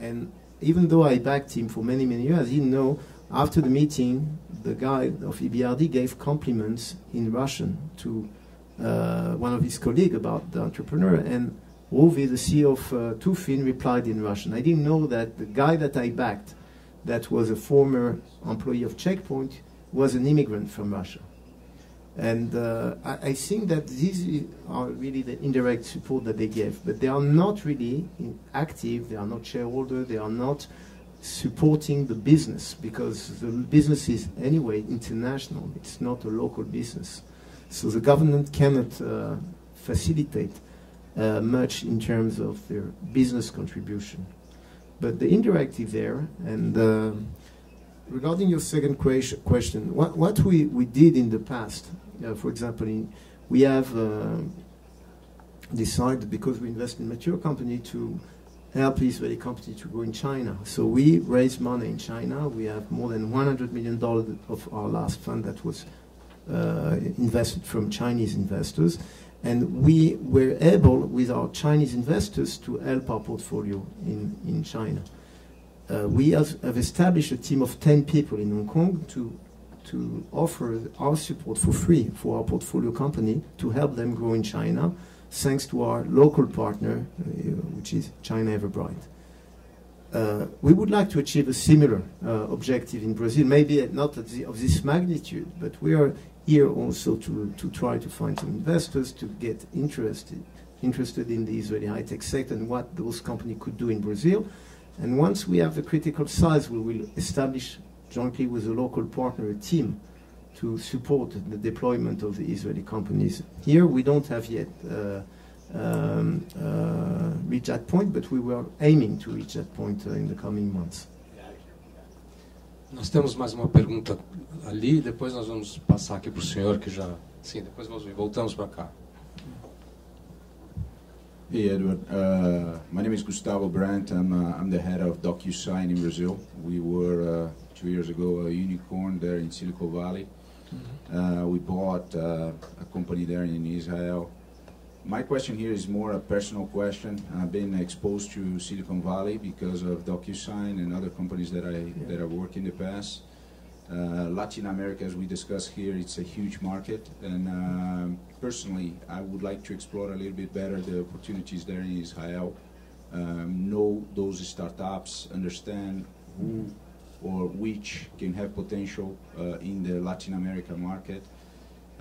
Speaker 3: And even though I backed him for many, many years, didn't know. After the meeting, the guy of EBRD gave compliments in Russian to uh, one of his colleagues about the entrepreneur. And Ruvi, the CEO of uh, Tufin, replied in Russian. I didn't know that the guy that I backed, that was a former employee of Checkpoint, was an immigrant from Russia. And uh, I, I, think that these are really the indirect support that they give, but they are not really active, they are not shareholders, they are not supporting the business because the business is anyway international. It's not a local business. So the government cannot uh, facilitate uh, much in terms of their business contribution. But the indirect is there. And uh, regarding your second question, what, what we, we did in the past, for example, in, we have uh, decided because we invest in mature company to help Israeli company to grow in China. So we raise money in China. We have more than 100 million dollars of our last fund that was uh, invested from Chinese investors, and we were able, with our Chinese investors, to help our portfolio in in China. Uh, we have, have established a team of 10 people in Hong Kong to to offer our support for free for our portfolio company to help them grow in China thanks to our local partner, uh, which is China Everbright. Uh, we would like to achieve a similar uh, objective in Brazil, maybe not the, of this magnitude, but we are here also to, to try to find some investors to get interested interested in the Israeli high-tech sector and what those companies could do in Brazil. And once we have the critical size, we will establish jointly with a local partner a team to support the deployment of the Israeli companies. Here we don't have yet uh, um, uh, reached that point, but we were aiming to reach that point uh, in the coming months.
Speaker 1: Nós temos mais uma pergunta ali, depois nós vamos passar aqui para o senhor que já. Sim, depois nós voltamos para cá.
Speaker 8: Hey Edward, uh, my name is Gustavo Brandt. I'm, uh, I'm the head of DocuSign in Brazil. We were uh, two years ago a unicorn there in Silicon Valley. Uh, we bought uh, a company there in Israel. My question here is more a personal question. I've been exposed to Silicon Valley because of DocuSign and other companies that I that I worked in the past. Uh, Latin America, as we discussed here, it's a huge market, and um, personally, I would like to explore a little bit better the opportunities there in Israel. Um, know those startups, understand who or which can have potential uh, in the Latin America market.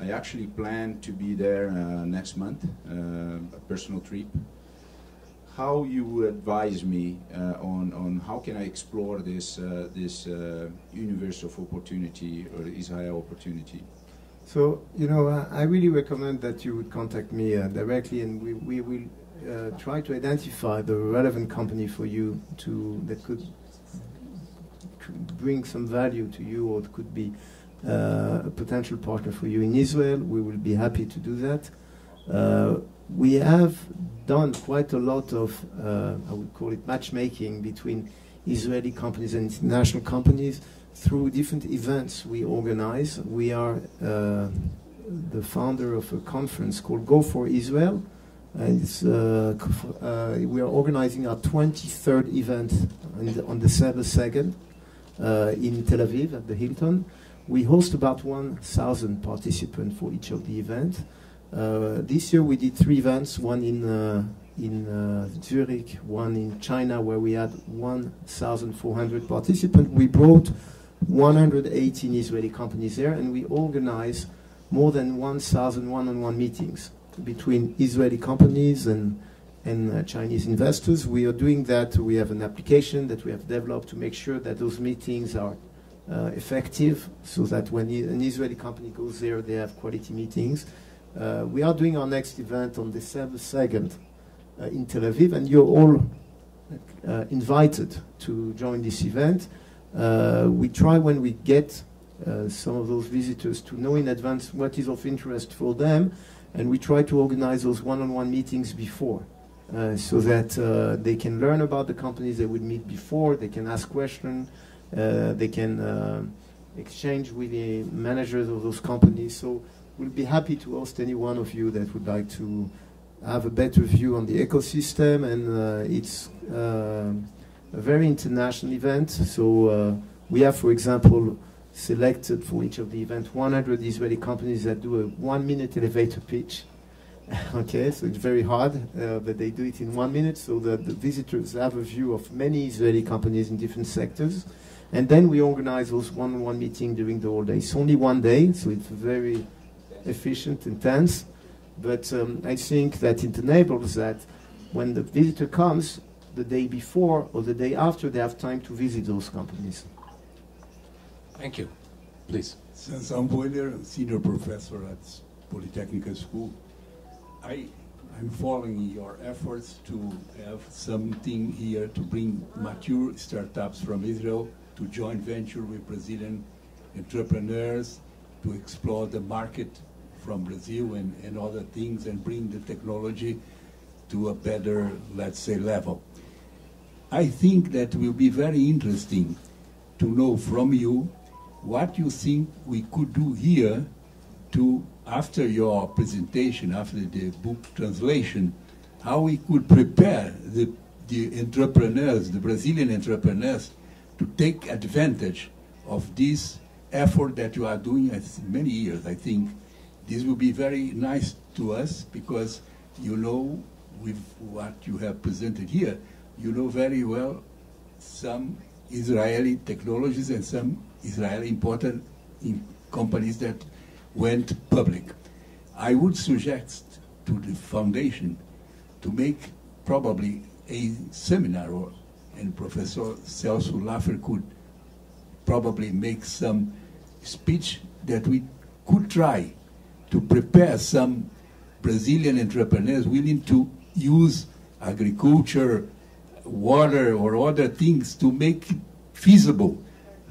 Speaker 8: I actually plan to be there uh, next month, uh, a personal trip. How you would advise me uh, on, on how can I explore this, uh, this uh, universe of opportunity or Israel opportunity?
Speaker 3: So, you know, uh, I really recommend that you would contact me uh, directly and we, we will uh, try to identify the relevant company for you to that could bring some value to you or could be uh, a potential partner for you in Israel. We will be happy to do that. Uh, we have done quite a lot of, uh, I would call it matchmaking between Israeli companies and international companies through different events we organize. We are uh, the founder of a conference called Go for Israel. And uh, uh, we are organizing our 23rd event on, the, on December 2nd in Tel Aviv at the Hilton. We host about 1,000 participants for each of the events. Uh, this year we did three events, one in, uh, in uh, Zurich, one in China where we had 1,400 participants. We brought 118 Israeli companies there and we organize more than 1,000 one-on-one meetings between Israeli companies and, and uh, Chinese investors. We are doing that. We have an application that we have developed to make sure that those meetings are uh, effective so that when an Israeli company goes there, they have quality meetings. Uh, we are doing our next event on December 2nd uh, in Tel Aviv, and you're all uh, invited to join this event. Uh, we try when we get uh, some of those visitors to know in advance what is of interest for them, and we try to organize those one-on-one meetings before. so that they can learn about the companies they would meet before, they can ask questions, they can exchange with the managers of those companies. So we'll be happy to host any one of you that would like to have a better view on the ecosystem. And uh, it's uh, a very international event. So uh, we have, for example, selected for each of the events 100 Israeli companies that do a one-minute elevator pitch. <laughs> okay, so it's very hard, uh, but they do it in one minute so that the visitors have a view of many Israeli companies in different sectors. And then we organize those one-on-one meetings during the whole day. It's only one day, so it's very efficient, intense. But um, I think that it enables that when the visitor comes, the day before or the day after they have time to visit those companies.
Speaker 1: Thank you. Please.
Speaker 9: Sansão Woiler, senior professor at Polytechnic School. I, I'm following your efforts to have something here to bring mature startups from Israel to joint venture with Brazilian entrepreneurs to explore the market from Brazil and, and other things and bring the technology to a better, let's say, level. I think that will be very interesting to know from you what you think we could do here to, after your presentation, after the book translation, how we could prepare the, the entrepreneurs, the Brazilian entrepreneurs, to take advantage of this effort that you are doing as many years. I think this will be very nice to us because you know with what you have presented here, you know very well some Israeli technologies and some Israeli important companies that went public. I would suggest to the foundation to make probably a seminar, or, and Professor Celso Lafer could probably make some speech that we could try to prepare some Brazilian entrepreneurs willing to use agriculture, water, or other things to make feasible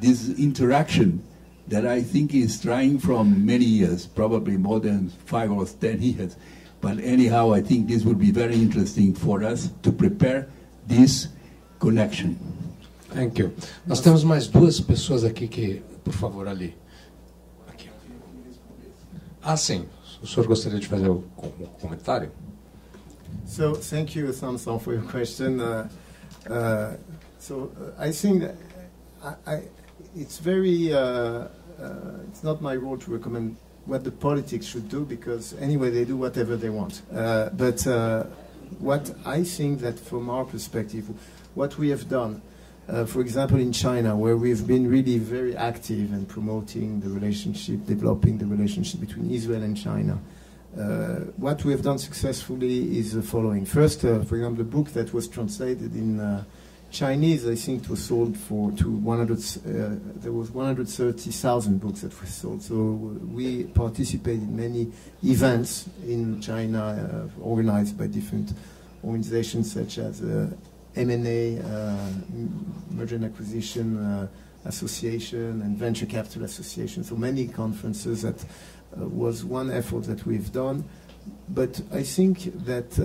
Speaker 9: this interaction that I think is trying from many years, probably more than five or ten years. But anyhow, I think this would be very interesting for us to prepare this connection.
Speaker 1: Thank you. Nós temos mais duas pessoas aqui que, por favor, ali. Aqui. Ah, sim. O senhor gostaria de fazer o comentário?
Speaker 3: So, thank you, Samson, for your question. Uh, uh, so, uh, I think I, I, it's very, uh, uh, it's not my role to recommend what the politics should do because anyway they do whatever they want. Uh, but what I think that from our perspective, what we have done, uh, for example, in China, where we've been really very active in promoting the relationship, developing the relationship between Israel and China. Uh, what we have done successfully is the following. First, uh, for example, the book that was translated in Chinese, I think, was sold for to 100. Uh, there was 130,000 books that were sold. So we participated in many events in China, uh, organized by different organizations such as uh, M&A, uh, Merger and Acquisition uh, Association, and Venture Capital Association. So many conferences. That uh, was one effort that we've done. But I think that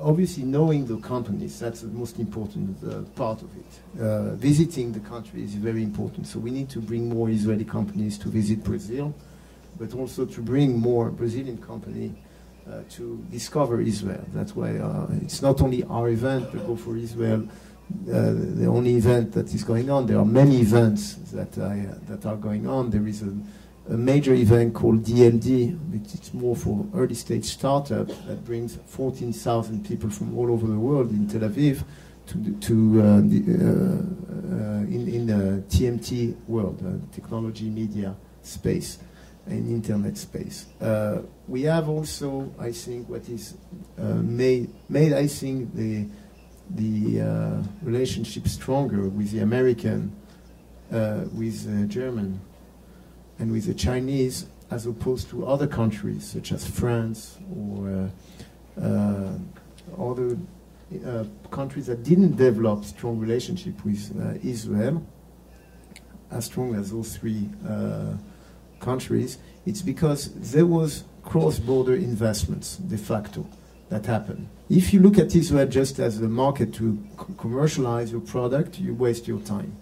Speaker 3: obviously knowing the companies, that's the most important uh, part of it. Uh, visiting the country is very important. So we need to bring more Israeli companies to visit Brazil, but also to bring more Brazilian company uh, to discover Israel. That's why uh, it's not only our event, but Go for Israel, uh, the only event that is going on. There are many events that, that are going on. There is a a major event called DLD, which is more for early stage startup that brings 14,000 people from all over the world in Tel Aviv to, to uh, the, uh, uh, in, in the TMT world, uh, technology, media space, and internet space. Uh, we have also, I think, what is made, made, I think, the, the relationship stronger with the American, with the German, and with the Chinese as opposed to other countries such as France or uh, uh, other uh, countries that didn't develop strong relationship with uh, Israel, as strong as those three uh, countries, it's because there was cross-border investments de facto that happened. If you look at Israel just as a market to commercialize your product, you waste your time.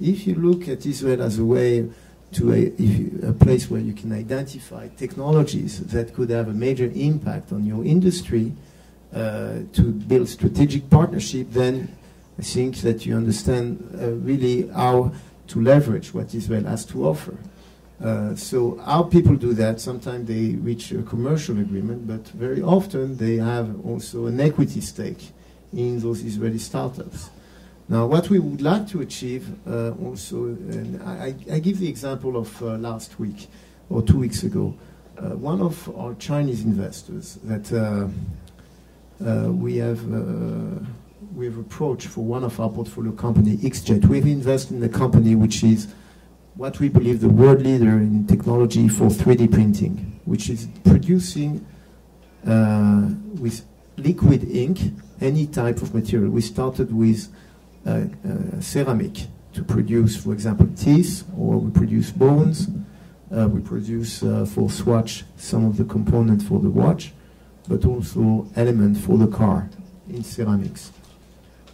Speaker 3: If you look at Israel as a way to a, a, place where you can identify technologies that could have a major impact on your industry uh, to build strategic partnership, then I think that you understand uh, really how to leverage what Israel has to offer. Uh, so how people do that, sometimes they reach a commercial agreement, but very often they have also an equity stake in those Israeli startups. Now, what we would like to achieve uh, also, and I, I, give the example of uh, last week or two weeks ago. Uh, one of our Chinese investors that uh, uh, we have uh, we've approached for one of our portfolio company, XJet. We've invested in a company which is what we believe the world leader in technology for 3D printing, which is producing with liquid ink any type of material. We started with ceramic to produce, for example, teeth, or we produce bones. Uh, we produce uh, for Swatch some of the components for the watch, but also element for the car in ceramics.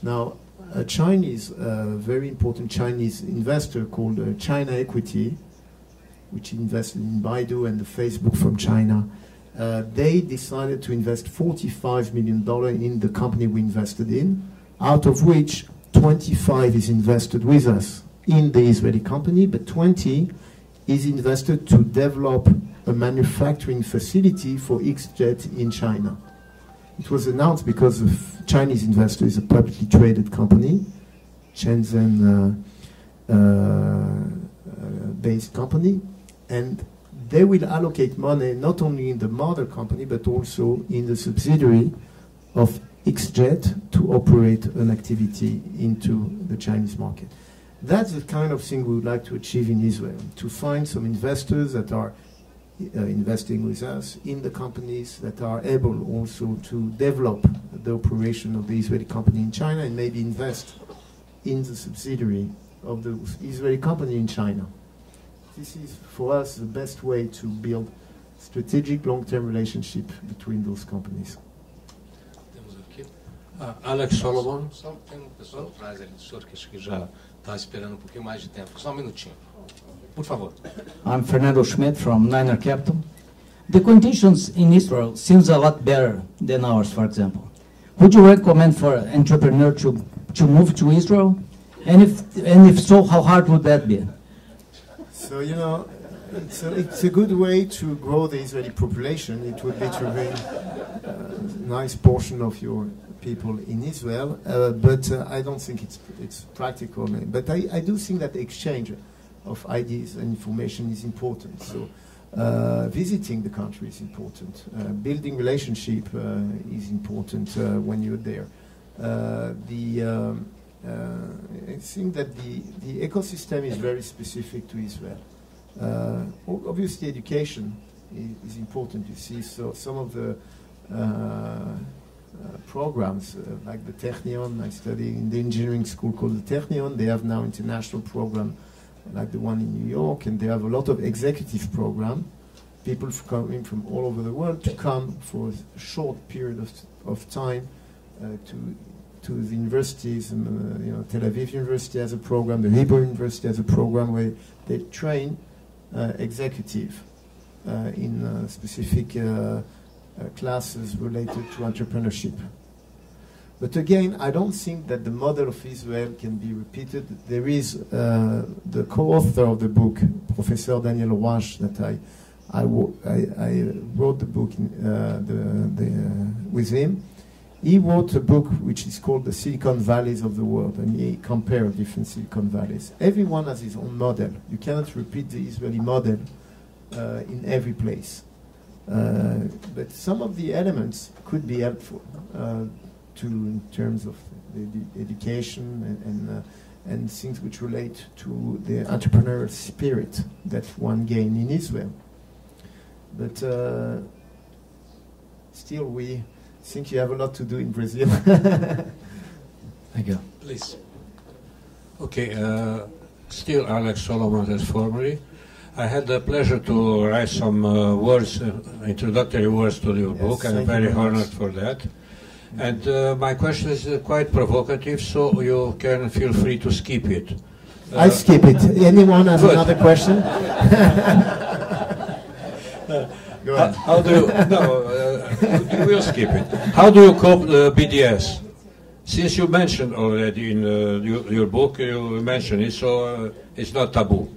Speaker 3: Now, a Chinese, uh, very important Chinese investor called uh, China Equity, which invested in Baidu and the Facebook from China, uh, they decided to invest $45 million in the company we invested in, out of which 25 is invested with us in the Israeli company, but 20 is invested to develop a manufacturing facility for XJet in China. It was announced because of Chinese investor is a publicly traded company, Shenzhen uh, uh, uh, based company, and they will allocate money not only in the mother company but also in the subsidiary of XJet to operate an activity into the Chinese market. That's the kind of thing we would like to achieve in Israel, to find some investors that are uh, investing with us in the companies that are able also to develop the operation of the Israeli company in China and maybe invest in the subsidiary of the Israeli company in China. This is for us the best way to build strategic long-term relationship between those companies.
Speaker 1: Temos aqui.
Speaker 10: Uh, Alex Solomon.
Speaker 1: Só tem uma pessoa atrás ali, o senhor que acho que já está esperando um pouquinho mais de tempo. Só um minutinho. Por favor.
Speaker 11: I'm Fernando Schmidt from Niner Capital. The conditions in Israel seems a lot better than ours, for example. Would you recommend for an entrepreneur to, to move to Israel? And if, and if so, how hard would that be?
Speaker 3: So, you know, it's a, it's a good way to grow the Israeli population. It would be to bring a nice portion of your people in Israel, uh, but uh, I don't think it's, it's practical. But I, I do think that exchange of ideas and information is important. So uh, visiting the country is important. Uh, building relationship uh, is important uh, when you're there. The um, I think that the, the ecosystem is very specific to Israel. obviously, education is, is, important. You see, so some of the programs like the Technion. I study in the engineering school called the Technion. They have now international program like the one in New York, and they have a lot of executive program. People coming from all over the world to come for a short period of, of time uh, to to the universities. Um, uh, you know, Tel Aviv University has a program, the Hebrew University has a program where they train uh, executive uh, in uh, specific uh, classes related to entrepreneurship. But again, I don't think that the model of Israel can be repeated. There is uh, the co-author of the book, Professor Daniel Rouach, that I, I, I wrote the book in, uh, the, the, uh, with him. He wrote a book which is called The Silicon Valleys of the World, and he compared different Silicon Valleys. Everyone has his own model. You cannot repeat the Israeli model uh, in every place. Uh, but some of the elements could be helpful. Uh, to in terms of the, the education and and, uh, and, things which relate to the entrepreneurial spirit that one gain in Israel. But uh, still, we think you have a lot to do in Brazil. <laughs>
Speaker 11: Thank you.
Speaker 1: Please.
Speaker 10: Okay, uh, still Alex Solomon as formerly. I had the pleasure to write some uh, words, uh, introductory words to your yes, book, and I'm very honored for that. And uh, my question is uh, quite provocative, so you can feel free to skip it.
Speaker 3: Uh, I skip it. Anyone has good. another question? <laughs>
Speaker 10: Go ahead. How, how do you, no, uh, you will skip it. How do you cope uh, BDS? Since you mentioned already in uh, your, your, book, you mentioned it, so it's not taboo.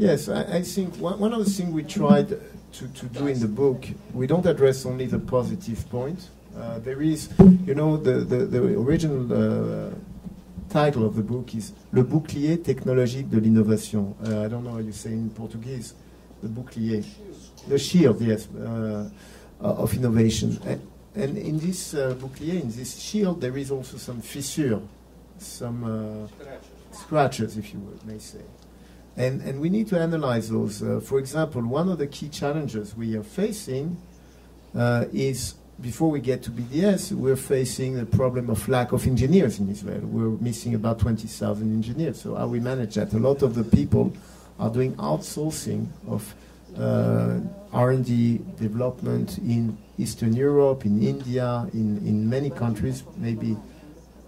Speaker 3: Yes, I, I think one, one, of the things we tried to, to do in the book, we don't address only the positive point, uh, there is, you know, the, the, the original uh, title of the book is Le bouclier technologique de l'innovation. Uh, I don't know how you say in Portuguese. The bouclier. The shield, yes, uh, of innovation. and in this uh, bouclier, in this shield, there is also some fissure, some uh, scratches, if you would, may say. And, and we need to analyze those. Uh, for example, one of the key challenges we are facing uh, is before we get to BDS, we're facing the problem of lack of engineers in Israel. We're missing about 20,000 engineers. So how we manage that? A lot of the people are doing outsourcing of uh, R&D development in Eastern Europe, in India, in, in many countries. Maybe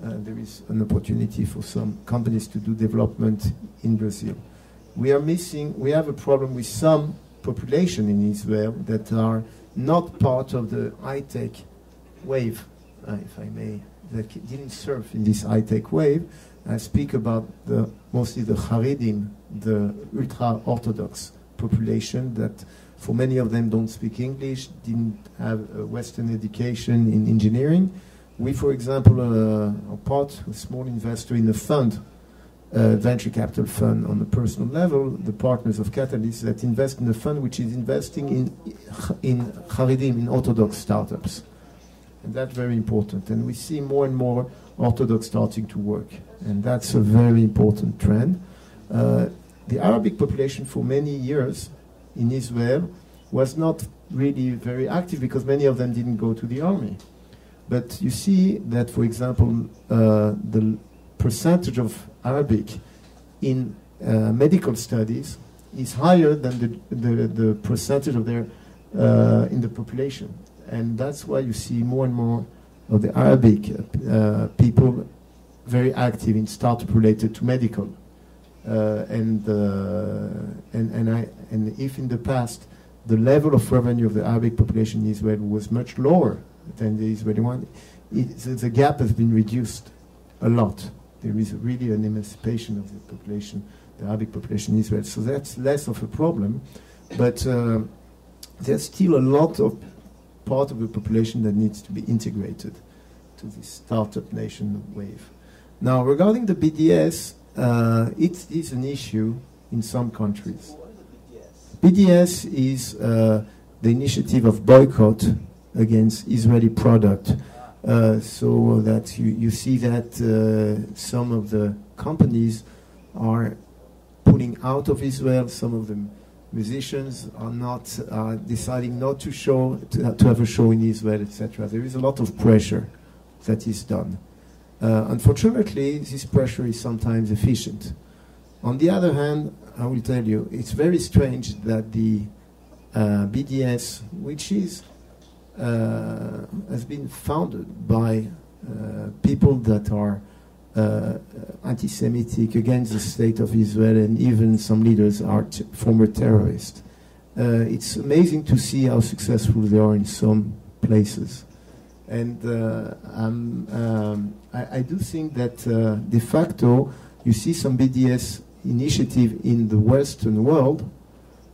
Speaker 3: uh, there is an opportunity for some companies to do development in Brazil. We are missing, we have a problem with some population in Israel that are not part of the high-tech wave, uh, if I may, that didn't surf in this high-tech wave. I speak about the, mostly the Haredim, the ultra-Orthodox population that for many of them don't speak English, didn't have a Western education in engineering. We, for example, uh, are part, a small investor in a fund uh, venture capital fund on a personal level, the partners of Catalyst that invest in a fund which is investing in in Haredim, in Orthodox startups. And that's very important. And we see more and more Orthodox starting to work. And that's a very important trend. Uh, the Arabic population for many years in Israel was not really very active because many of them didn't go to the army. But you see that, for example, uh, the percentage of Arabic in uh, medical studies is higher than the, the, the percentage of their uh, in the population. And that's why you see more and more of the Arabic uh, people very active in startup related to medical. Uh, and, uh, and, and, I, and if in the past the level of revenue of the Arabic population in Israel was much lower than the Israeli one, it, the gap has been reduced a lot there is really an emancipation of the population, the Arabic population in Israel. So that's less of a problem. But uh, there's still a lot of part of the population that needs to be integrated to this startup nation wave. Now, regarding the BDS, uh, it is an issue in some countries. BDS is uh, the initiative of boycott against Israeli product so that you, you see that uh, some of the companies are pulling out of Israel. Some of the musicians are not uh, deciding not to show to, to, have a show in Israel, etc. There is a lot of pressure that is done. Uh, unfortunately, this pressure is sometimes efficient. On the other hand, I will tell you, it's very strange that the uh, BDS, which is uh, has been founded by uh, people that are uh, anti-Semitic against the state of Israel, and even some leaders are former terrorists. it's amazing to see how successful they are in some places. And uh, um, I, I, do think that uh, de facto you see some BDS initiative in the Western world,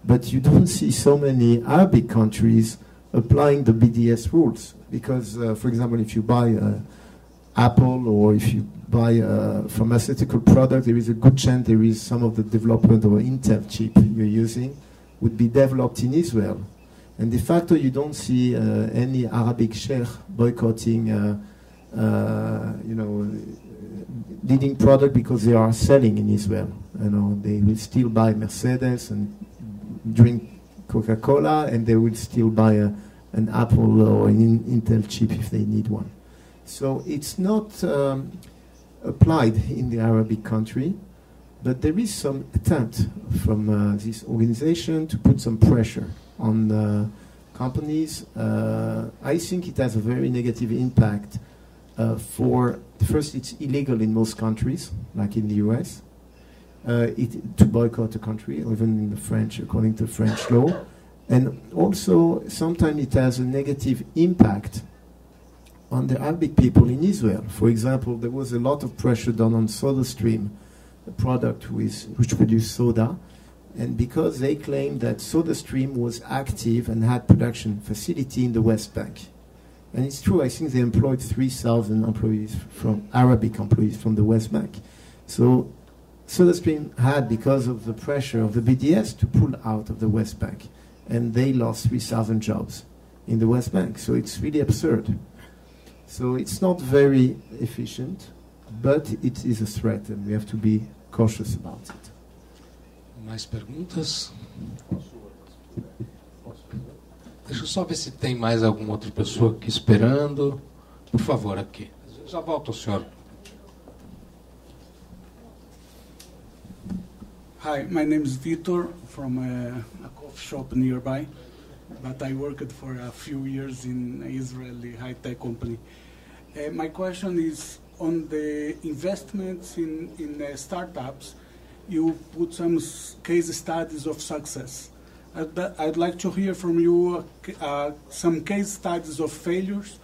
Speaker 3: but you don't <laughs> see so many Arabic countries applying the BDS rules. Because, uh, for example, if you buy uh, Apple or if you buy a pharmaceutical product, there is a good chance there is some of the development of an Intel chip you're using would be developed in Israel. And de facto, you don't see uh, any Arabic sheikh boycotting, uh, uh, you know, leading product because they are selling in Israel. You know, they will still buy Mercedes and drink Coca-Cola, and they will still buy a, an Apple or an Intel chip if they need one. So it's not um, applied in the Arabic country, but there is some attempt from uh, this organization to put some pressure on uh, companies. Uh, I think it has a very negative impact uh, for, first, it's illegal in most countries, like in the US Uh, it, to boycott a country, even in the French, according to French law. And also, sometimes it has a negative impact on the Arabic people in Israel. For example, there was a lot of pressure done on SodaStream, a product with, which produced soda, and because they claimed that SodaStream was active and had production facility in the West Bank. And it's true, I think they employed 3,000 employees from Arabic employees from the West Bank. So SodaStream had, because of the pressure of the BDS, to pull out of the West Bank. And they lost 3,000 jobs. in the West Bank. So it's really absurd. So it's not very efficient, but it is a threat, and we have to be cautious about it.
Speaker 1: Mais perguntas? Deixa eu só ver se tem mais alguma outra pessoa aqui esperando. Por favor, aqui. Já volto ao senhor.
Speaker 12: Hi, my name is Vitor from a, a coffee shop nearby, but I worked for a few years in an Israeli high-tech company. Uh, my question is on the investments in, in uh, startups, you put some case studies of success. I'd, I'd like to hear from you uh, some case studies of failures,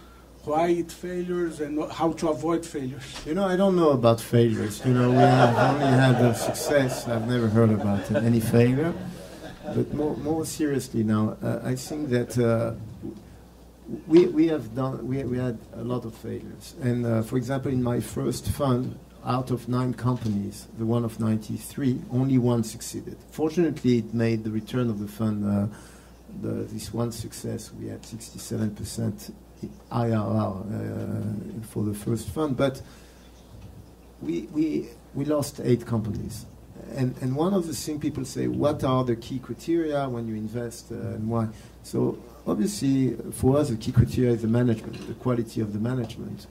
Speaker 12: why it failures, and how to avoid failures.
Speaker 3: You know, I don't know about failures. You know, we have only had success. I've never heard about any failure. But more, more seriously now, uh, I think that uh, we, we have done, we, we had a lot of failures. And uh, for example, in my first fund, out of nine companies, the one of 93, only one succeeded. Fortunately, it made the return of the fund, uh, the, this one success, we had 67% IRR uh, for the first fund. But we, we, we lost eight companies. And, and one of the things people say, what are the key criteria when you invest uh, and why? So obviously, for us, the key criteria is the management, the quality of the management.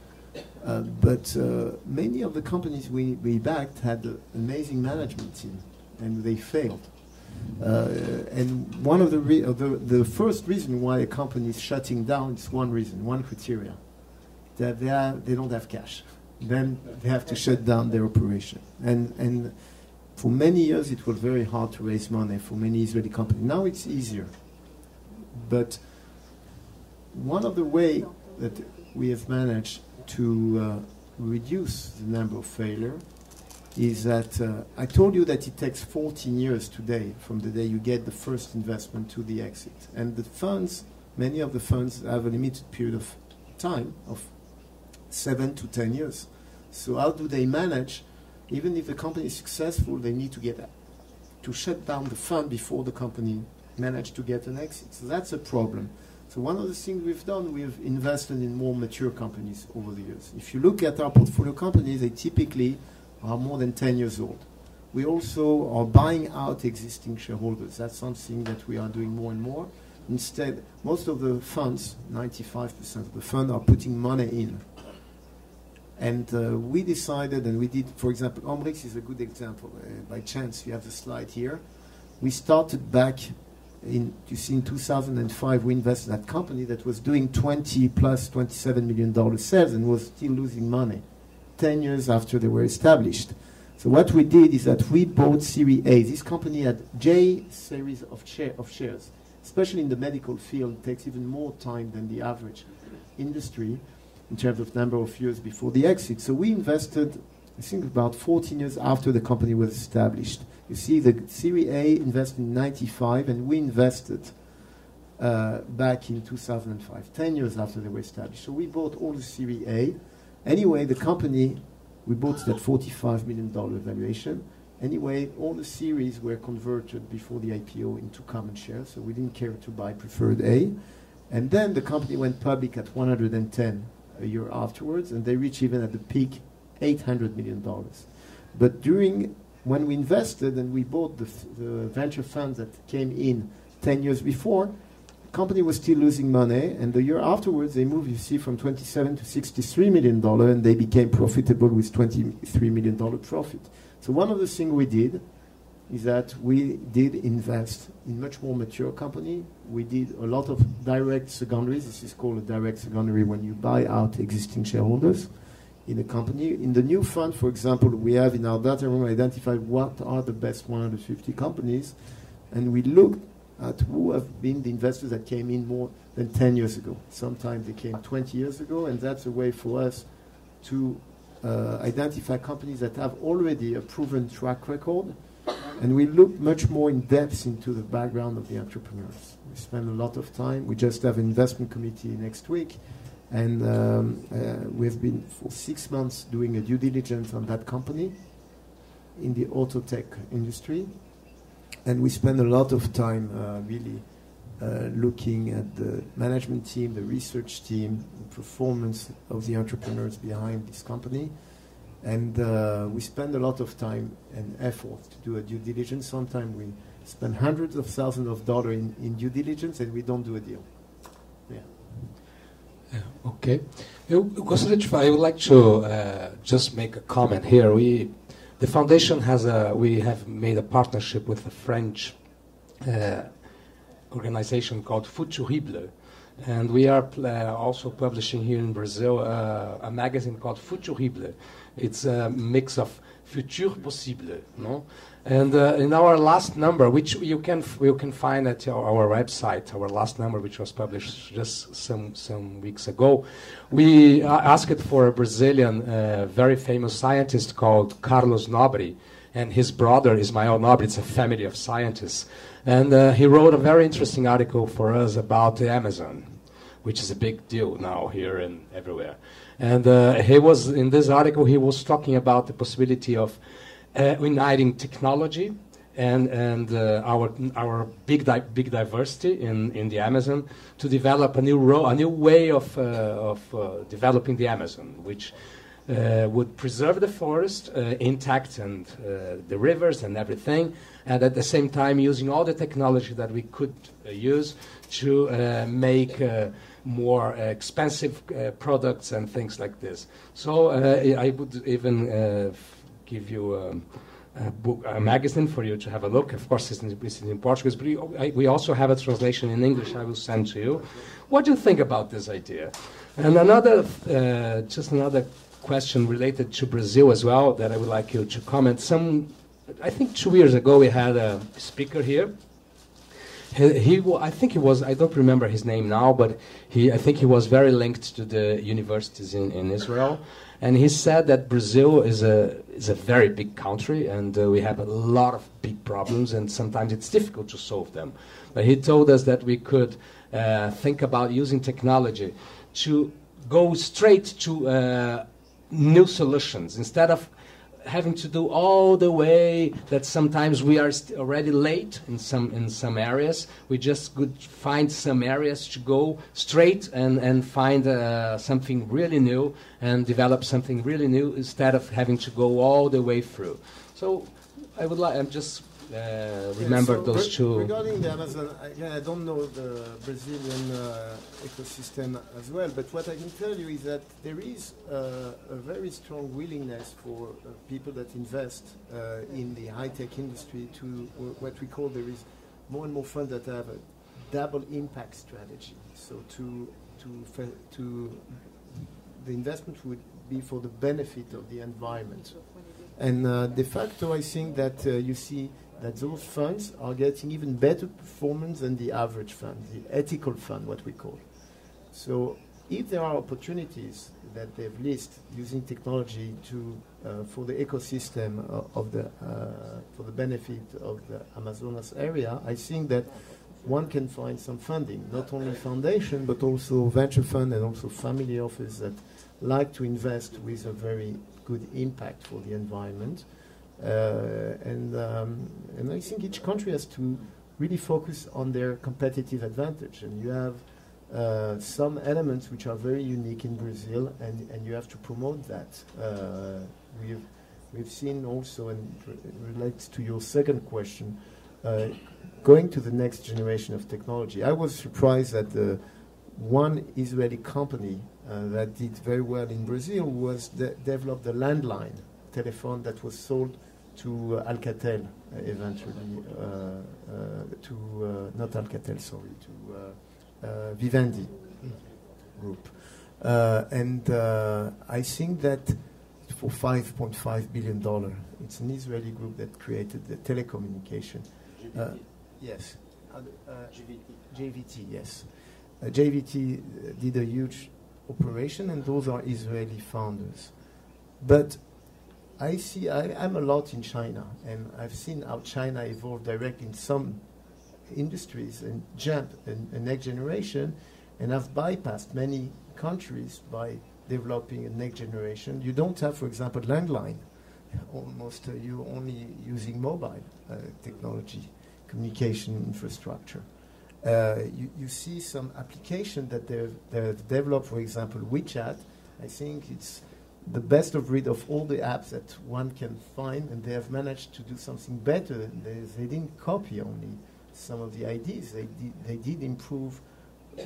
Speaker 3: Uh, but uh, many of the companies we, we backed had an amazing management team, and they failed. Uh, and one of the, re- uh, the the first reason why a company is shutting down is one reason, one criteria, that they are, they don't have cash. Then they have to shut down their operation. And and for many years it was very hard to raise money for many Israeli companies. Now it's easier. But one of the way that we have managed to uh, reduce the number of failure is that uh, I told you that it takes 14 years today from the day you get the first investment to the exit. And the funds, many of the funds have a limited period of time of seven to 10 years. So how do they manage? Even if the company is successful, they need to get to shut down the fund before the company managed to get an exit. So that's a problem. So one of the things we've done, we've invested in more mature companies over the years. If you look at our portfolio companies, they typically are more than 10 years old. We also are buying out existing shareholders. That's something that we are doing more and more. Instead, most of the funds, 95% of the fund, are putting money in. And uh, we decided, and we did, for example, Omrix is a good example. Uh, by chance, you have the slide here. We started back in, you see, in 2005, we invested in that company that was doing 20 plus 27 million dollar sales and was still losing money 10 years after they were established. So what we did is that we bought Series A. This company had J series of, share, of shares, especially in the medical field. It takes even more time than the average industry in terms of number of years before the exit. So we invested, I think, about 14 years after the company was established. You see, the Series A invested in 95, and we invested uh, back in 2005, 10 years after they were established. So we bought all the Series A. Anyway, the company, we bought it at $45 million valuation. Anyway, all the series were converted before the IPO into common shares, so we didn't care to buy preferred A. And then the company went public at 110 a year afterwards, and they reached even at the peak $800 million. But during when we invested and we bought the, the venture funds that came in 10 years before, company was still losing money, and the year afterwards they moved, you see, from 27 to 63 million dollar, and they became profitable with 23 million dollar profit. So one of the things we did is that we did invest in much more mature company. We did a lot of direct secondaries. This is called a direct secondary when you buy out existing shareholders in a company. In the new fund, for example, we have in our data room identified what are the best 150 companies, and we looked at who have been the investors that came in more than 10 years ago. Sometimes they came 20 years ago, and that's a way for us to uh, identify companies that have already a proven track record. And we look much more in depth into the background of the entrepreneurs. We spend a lot of time. We just have an investment committee next week and um, uh, we've been for six months doing a due diligence on that company in the auto tech industry. And we spend a lot of time uh, really uh, looking at the management team, the research team, the performance of the entrepreneurs behind this company. And uh, we spend a lot of time and effort to do a due diligence. Sometimes we spend hundreds of thousands of dollars in, in due diligence and we don't do a deal. Yeah.
Speaker 1: Okay. Eu gostaria de falar, I would like to uh, just make a comment here. We, the foundation has a, we have made a partnership with a French uh, organization called Futurible. And we are uh, also publishing here in Brazil uh, a magazine called Futurible. It's a mix of Futur Possible, no? And uh, in our last number, which you can you can find at our, our, website, our last number, which was published just some some weeks ago, we uh, asked for a Brazilian, uh, very famous scientist called Carlos Nobre, and his brother Ismael Nobre. It's a family of scientists, and uh, he wrote a very interesting article for us about the Amazon, which is a big deal now here and everywhere. And uh, he was in this article he was talking about the possibility of uniting technology and and uh, our our big di- big diversity in, in the Amazon to develop a new ro- a new way of uh, of uh, developing the Amazon, which uh, would preserve the forest uh, intact and the rivers and everything, and at the same time using all the technology that we could use to make more expensive products and things like this. So I would even give you um, a, book, a magazine for you to have a look. Of course, it's in, it's in Portuguese, but we, I, we also have a translation in English I will send to you. What do you think about this idea? And another, uh, just another question related to Brazil as well that I would like you to comment. Some, I think two years ago we had a speaker here. He, he, I think he was, I don't remember his name now, but he, I think he was very linked to the universities in, in Israel. And he said that Brazil is a, is a very big country and uh, we have a lot of big problems and sometimes it's difficult to solve them. But he told us that we could uh, think about using technology to go straight to uh, new solutions instead of having to do all the way that sometimes we are already late in some in some areas. We just could find some areas to go straight and and find uh, something really new and develop something really new instead of having to go all the way through. So I would like. I'm just uh, remember
Speaker 3: yeah, so
Speaker 1: those two.
Speaker 3: Regarding the Amazon, I, I don't know the Brazilian uh, ecosystem as well, but what I can tell you is that there is uh, a very strong willingness for uh, people that invest uh, in the high-tech industry to what we call there is more and more funds that have a double impact strategy. So to to to the investment would be for the benefit of the environment. And uh, de facto, I think that you see that those funds are getting even better performance than the average fund, the ethical fund, what we call. So if there are opportunities that they've listed using technology to uh, for the ecosystem uh, of the uh, for the benefit of the Amazonas area, I think that one can find some funding, not only foundation but also venture fund and also family office that like to invest with a very good impact for the environment. Uh, and, um, and I think each country has to really focus on their competitive advantage. And you have uh, some elements which are very unique in Brazil, and, and you have to promote that. Uh, we've, we've seen also, and re- relates to your second question, uh, going to the next generation of technology. I was surprised that the one Israeli company uh, that did very well in Brazil was de- developed a landline telephone that was sold Uh, uh, to uh, Alcatel uh, eventually, uh, to not Alcatel, sorry, to uh, Vivendi group. and I think that for 5.5 billion dollar, it's an Israeli group that created the telecommunication. yes, GVT. GVT, yes. GVT did a huge operation, and those are Israeli founders. But I see, I, am a lot in China, and I've seen how China evolved directly in some industries and jump in the next generation, and have bypassed many countries by developing a next generation. You don't have, for example, landline. Almost uh, you're only using mobile uh, technology, communication infrastructure. uh, you, you see some application that they've, they've developed, for example, WeChat. I think it's the best of breed of all the apps that one can find, and they have managed to do something better. They, they didn't copy only some of the ideas, they did, they did improve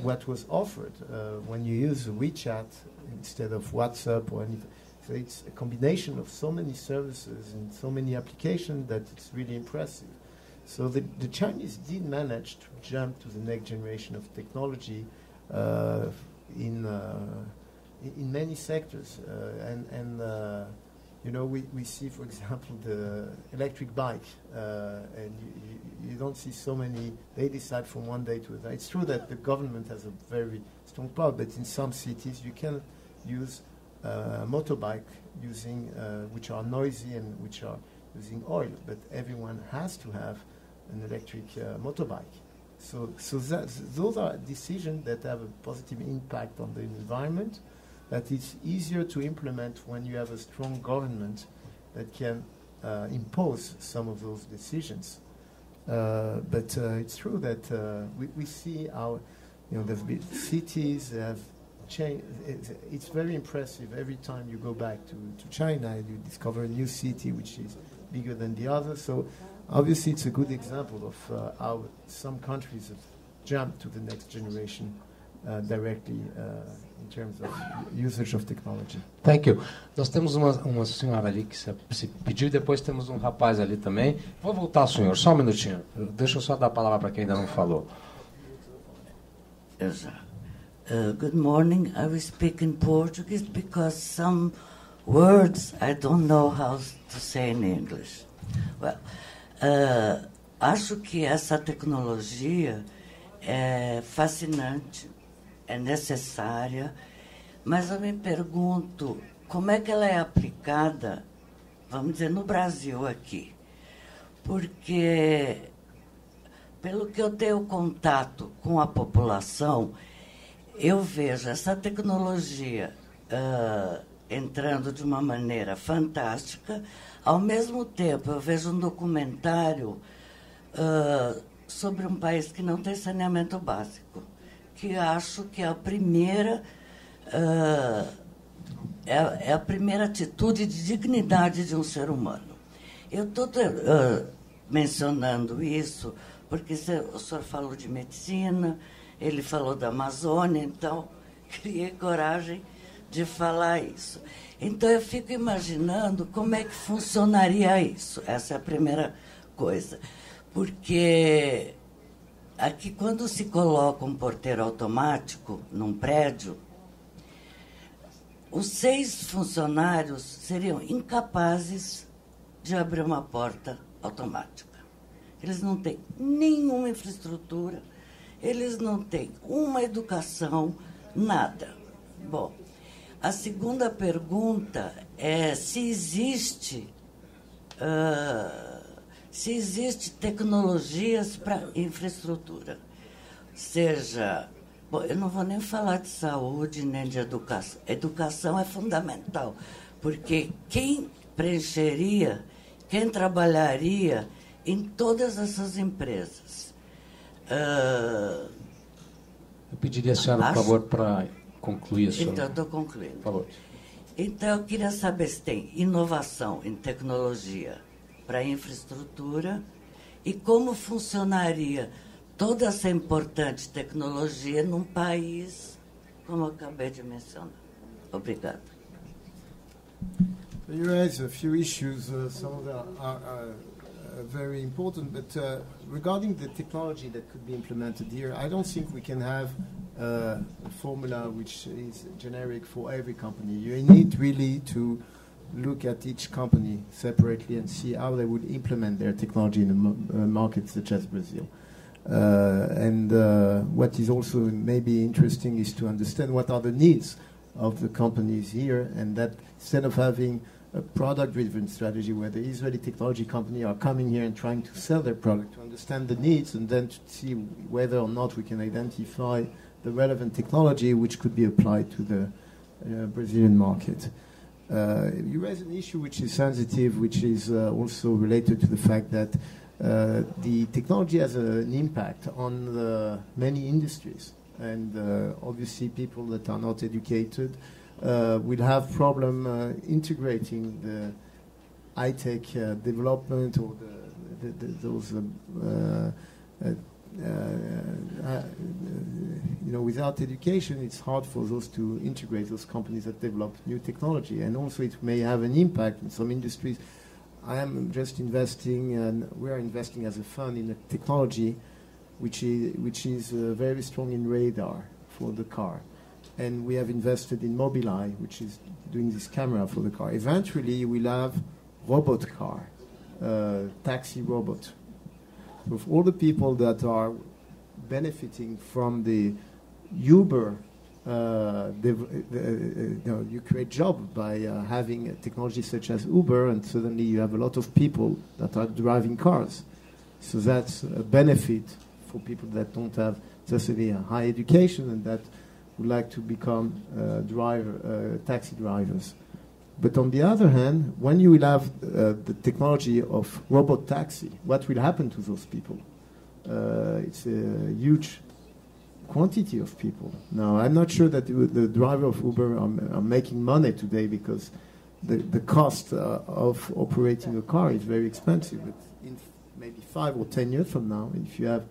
Speaker 3: what was offered. Uh, when you use WeChat instead of WhatsApp or anything, so it's a combination of so many services and so many applications that it's really impressive. So the, the Chinese did manage to jump to the next generation of technology uh, in, uh, in many sectors. Uh, and and uh, you know, we, we see, for example, the electric bike, uh, and you, you, don't see so many, they decide from one day to another. It's true that the government has a very strong power, but in some cities you can use a motorbike using, which are noisy and which are using oil, but everyone has to have an electric uh, motorbike. So, so that, those are decisions that have a positive impact on the environment. That it's easier to implement when you have a strong government that can uh, impose some of those decisions. Uh, but uh, it's true that uh, we, we see our, you know, been cities have changed. It's, it's, very impressive. Every time you go back to, to China, and you discover a new city which is bigger than the other. So Obviously, it's a good example of uh, how some countries have jumped to the next generation uh, directly uh, in terms of usage of technology.
Speaker 1: Thank you. Nós temos uma, uma senhora ali que se, se pediu, depois temos um rapaz ali também. Vou voltar, senhor, só um minutinho. Deixa eu só dar a palavra para quem ainda não falou.
Speaker 13: Uh, good morning. I will speak in Portuguese because some words I don't know how to say in English. Well, Uh, acho que essa tecnologia é fascinante, é necessária, mas eu me pergunto como é que ela é aplicada, vamos dizer, no Brasil aqui. Porque, pelo que eu tenho contato com a população, eu vejo essa tecnologia uh, entrando de uma maneira fantástica, ao mesmo tempo, eu vejo um documentário uh, sobre um país que não tem saneamento básico, que acho que é a primeira uh, é, é, a primeira atitude de dignidade de um ser humano. Eu estou uh, mencionando isso porque o senhor falou de medicina, ele falou da Amazônia, então <laughs> criei coragem de falar isso. Então eu fico imaginando como é que funcionaria isso. Essa é a primeira coisa. Porque aqui quando se coloca um porteiro automático num prédio, os seis funcionários seriam incapazes de abrir uma porta automática. Eles não têm nenhuma infraestrutura, eles não têm uma educação, nada. Bom, a segunda pergunta é se existe uh, se existe tecnologias para infraestrutura, seja Bom, eu não vou nem falar de saúde nem de educação. Educação é fundamental, porque quem preencheria, quem trabalharia em todas essas empresas. Uh,
Speaker 1: eu pediria a senhora, por favor, para concluir a sua...
Speaker 13: Então, estou concluindo.
Speaker 1: Por favor.
Speaker 13: Então, eu queria saber se tem inovação em tecnologia para infraestrutura e como funcionaria toda essa importante tecnologia num país como eu acabei de mencionar. Obrigada.
Speaker 3: You raise a few issues. Uh, some of them are, are uh, very important, but uh, regarding the technology that could be implemented here, I don't think we can have uh, a formula which is generic for every company. You need really to look at each company separately and see how they would implement their technology in a uh, market such as Brazil. Uh, and uh, what is also maybe interesting is to understand what are the needs of the companies here, and that instead of having a product-driven strategy where the Israeli technology company are coming here and trying to sell their product, to understand the needs and then to see whether or not we can identify the relevant technology which could be applied to the uh, Brazilian market. Uh, you raise an issue which is sensitive, which is uh, also related to the fact that uh, the technology has an impact on many industries, and uh, obviously people that are not educated uh, will have problem uh, integrating the high-tech development or the, the, the, those you know, without education, it's hard for those to integrate those companies that develop new technology, and also it may have an impact in some industries. I am just investing, and we are investing as a fund in a technology which is which is uh, very strong in radar for the car, and we have invested in Mobileye, which is doing this camera for the car. Eventually, we'll have robot car, uh, taxi robot, with all the people that are benefiting from the Uber, uh, the, the, uh, you, know, you create job by uh, having technology such as Uber, and suddenly you have a lot of people that are driving cars. So that's a benefit for people that don't have necessarily a high education and that would like to become uh, driver, uh, taxi drivers. But on the other hand, when you will have uh, the technology of robot taxi, what will happen to those people? Uh, it's a huge quantity of people. Now, I'm not sure that the, driver of Uber are, are, making money today because the, the cost uh, of operating a car is very expensive. But in maybe five or ten years from now, if you have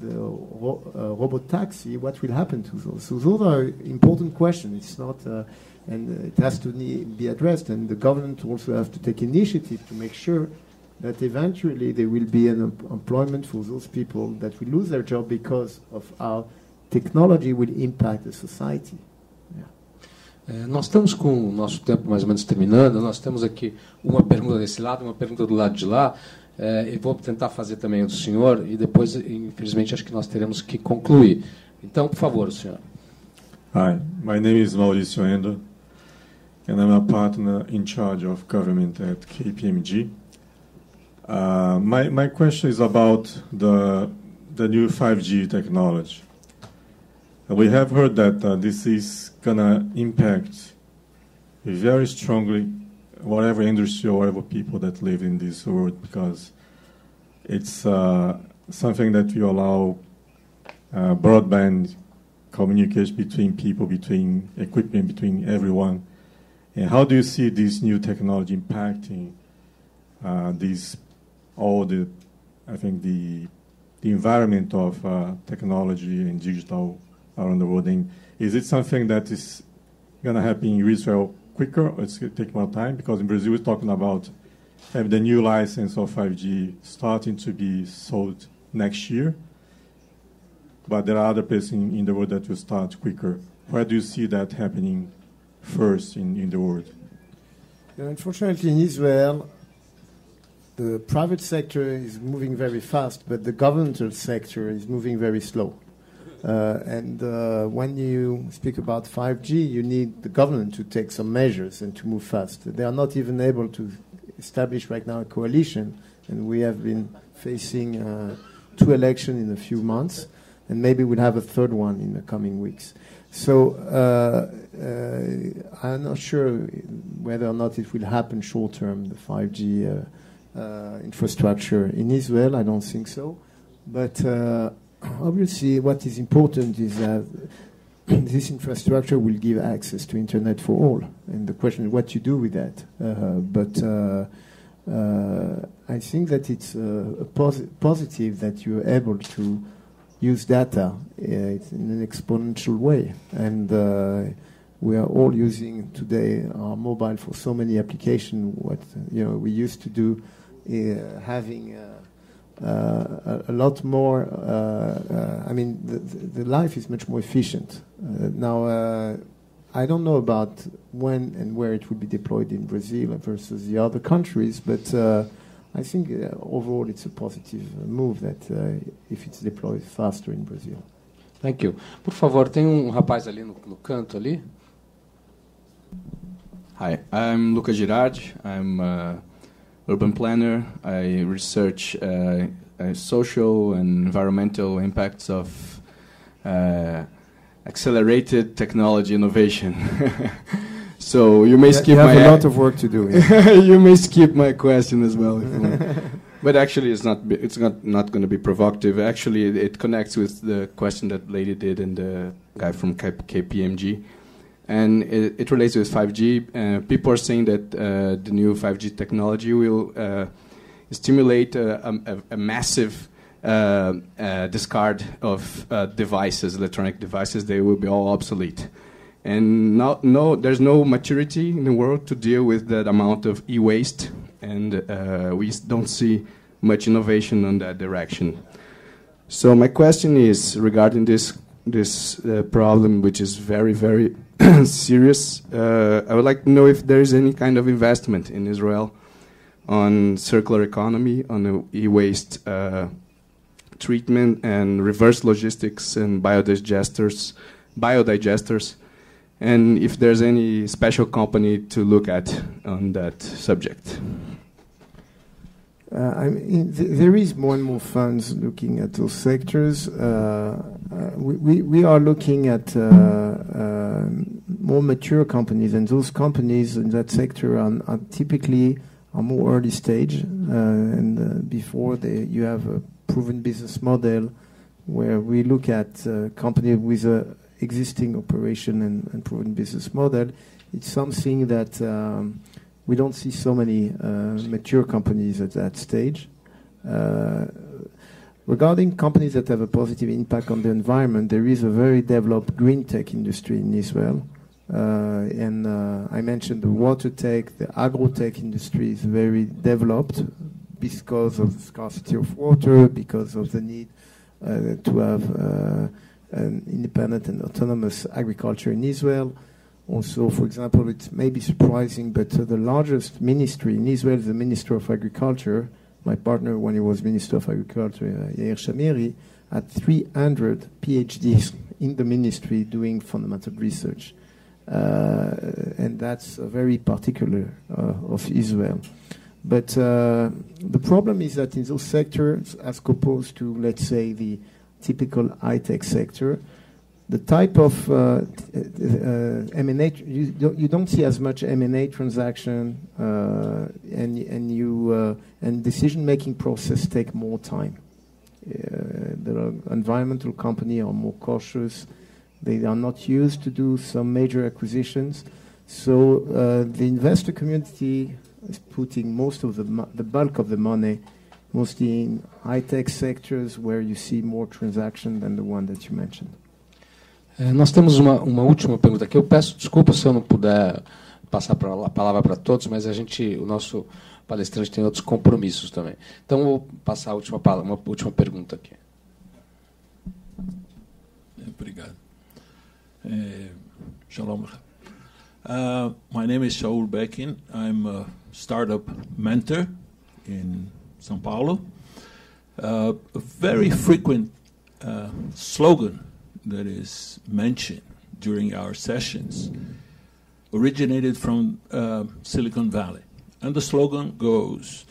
Speaker 3: the ro uh, robot taxi, what will happen to those? So those are important questions. It's not, uh, and it has to be addressed. And the government also has to take initiative to make sure that eventually there will be an employment for those people that will lose their job because of how technology will impact the society.
Speaker 1: É, nós estamos com o nosso tempo mais ou menos terminando. Nós temos aqui uma pergunta desse lado, uma pergunta do lado de lá. É, e vou tentar fazer também o do senhor e depois, infelizmente, acho que nós teremos que concluir. Então, por favor, senhor.
Speaker 14: Hi, my name is Mauricio Endo, and I'm a partner in charge of government at KPMG. Uh, my, my question is about the, the new 5G technology. We have heard that uh, this is going to impact very strongly whatever industry or whatever people that live in this world because it's uh, something that will allow uh, broadband communication between people, between equipment, between everyone. And how do you see this new technology impacting uh, these all the, I think the, the environment of uh, technology and digital around the world. And is it something that is going to happen in Israel quicker or it's going to take more time? Because in Brazil, we're talking about having the new license of 5G starting to be sold next year. But there are other places in, in the world that will start quicker. Where do you see that happening first in, in the world?
Speaker 3: Unfortunately, in Israel, the private sector is moving very fast, but the governmental sector is moving very slow. Uh, and uh, when you speak about 5G, you need the government to take some measures and to move fast. They are not even able to establish right now a coalition, and we have been facing uh, two elections in a few months, and maybe we'll have a third one in the coming weeks. So uh, uh, I'm not sure whether or not it will happen short term, the 5G uh, infrastructure in Israel. I don't think so. But obviously, what is important is that <clears throat> this infrastructure will give access to internet for all. And the question is what you do with that. Uh, but uh, uh, I think that it's positive that you're able to use data in an exponential way. And we are all using today our mobile for so many applications. What you know we used to do uh, having uh, uh, a, a, lot more. I mean, the, the, life is much more efficient now. I don't know about when and where it will be deployed in Brazil versus the other countries, but I think uh, overall it's a positive move that uh, if it's deployed faster in Brazil.
Speaker 1: Thank you. Por favor, tem um rapaz ali no, no canto ali.
Speaker 15: Hi, I'm Luca Girardi. I'm uh, urban planner. I research uh, uh, social and environmental impacts of uh, accelerated technology innovation. <laughs> so you may skip
Speaker 3: you have
Speaker 15: my
Speaker 3: a lot of work to do. <laughs>
Speaker 15: you may skip my question as well. <laughs> But actually, it's not. It's not not going to be provocative. Actually, it, it, connects with the question that lady did and the guy from K KPMG, and it, it, relates with 5G. Uh, people are saying that uh, the new 5G technology will uh, stimulate a, a, a massive uh, uh, discard of uh, devices, electronic devices. They will be all obsolete and no, no, there's no maturity in the world to deal with that amount of e-waste, and uh, we don't see much innovation on that direction. So my question is regarding this this uh, problem, which is very very <coughs> serious. Uh, I would like to know if there is any kind of investment in Israel on circular economy, on e-waste uh, treatment, and reverse logistics and biodigesters, biodigesters and if there's any special company to look at on that subject.
Speaker 3: Uh, I mean, th there is more and more funds looking at those sectors. Uh, uh, we, we, we, are looking at uh, uh, more mature companies, and those companies in that sector are, are typically are more early stage, uh, and before they, you have a proven business model, where we look at company with a existing operation and, and proven business model, it's something that um, we don't see so many uh, mature companies at that stage. Uh, regarding companies that have a positive impact on the environment, there is a very developed green tech industry in Israel. Uh, and uh, I mentioned the water tech, the agro tech industry is very developed because of the scarcity of water, because of the need uh, to have an independent and autonomous agriculture in Israel. Also, for example, it may be surprising, but uh, the largest ministry in Israel is the Minister of Agriculture. My partner, when he was Minister of Agriculture, uh, Yair Shamir, had 300 PhDs in the ministry doing fundamental research. Uh, and that's very particular uh, of Israel. But uh, the problem is that in those sectors, as opposed to, let's say, the typical high-tech sector. The type of uh, uh, M&A, you don't, see as much M&A transaction, uh, and and you and decision-making process take more time. The environmental company are more cautious. They are not used to do some major acquisitions. So the investor community is putting most of the the bulk of the money mostly in high-tech sectors where you see more transaction than the one that you mentioned.
Speaker 1: É, nós temos uma, uma última pergunta aqui. Eu peço desculpa se eu não puder passar pra, a palavra para todos, mas a gente, o nosso palestrante tem outros compromissos também. Então, vou passar a última, uma última pergunta aqui.
Speaker 16: Obrigado. É, shalom. Uh, my name is Shaul Bekin. I'm a startup mentor in São Paulo. Uh, a very frequent uh, slogan that is mentioned during our sessions originated from uh, Silicon Valley. And the slogan goes,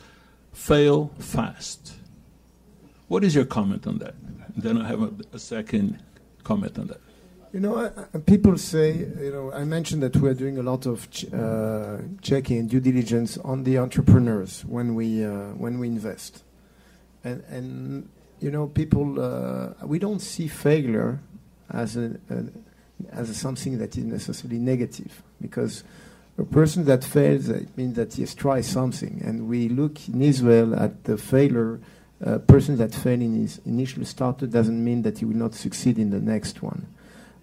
Speaker 16: fail fast. What is your comment on that? Then I have a, a second comment on that.
Speaker 3: You know, uh, people say, you know, I mentioned that we're doing a lot of ch uh, checking and due diligence on the entrepreneurs when we uh, when we invest, and and you know, people uh, we don't see failure as a, a as a something that is necessarily negative because a person that fails it means that he has tried something, and we look in Israel at the failure. A person that failed in his initial startup doesn't mean that he will not succeed in the next one.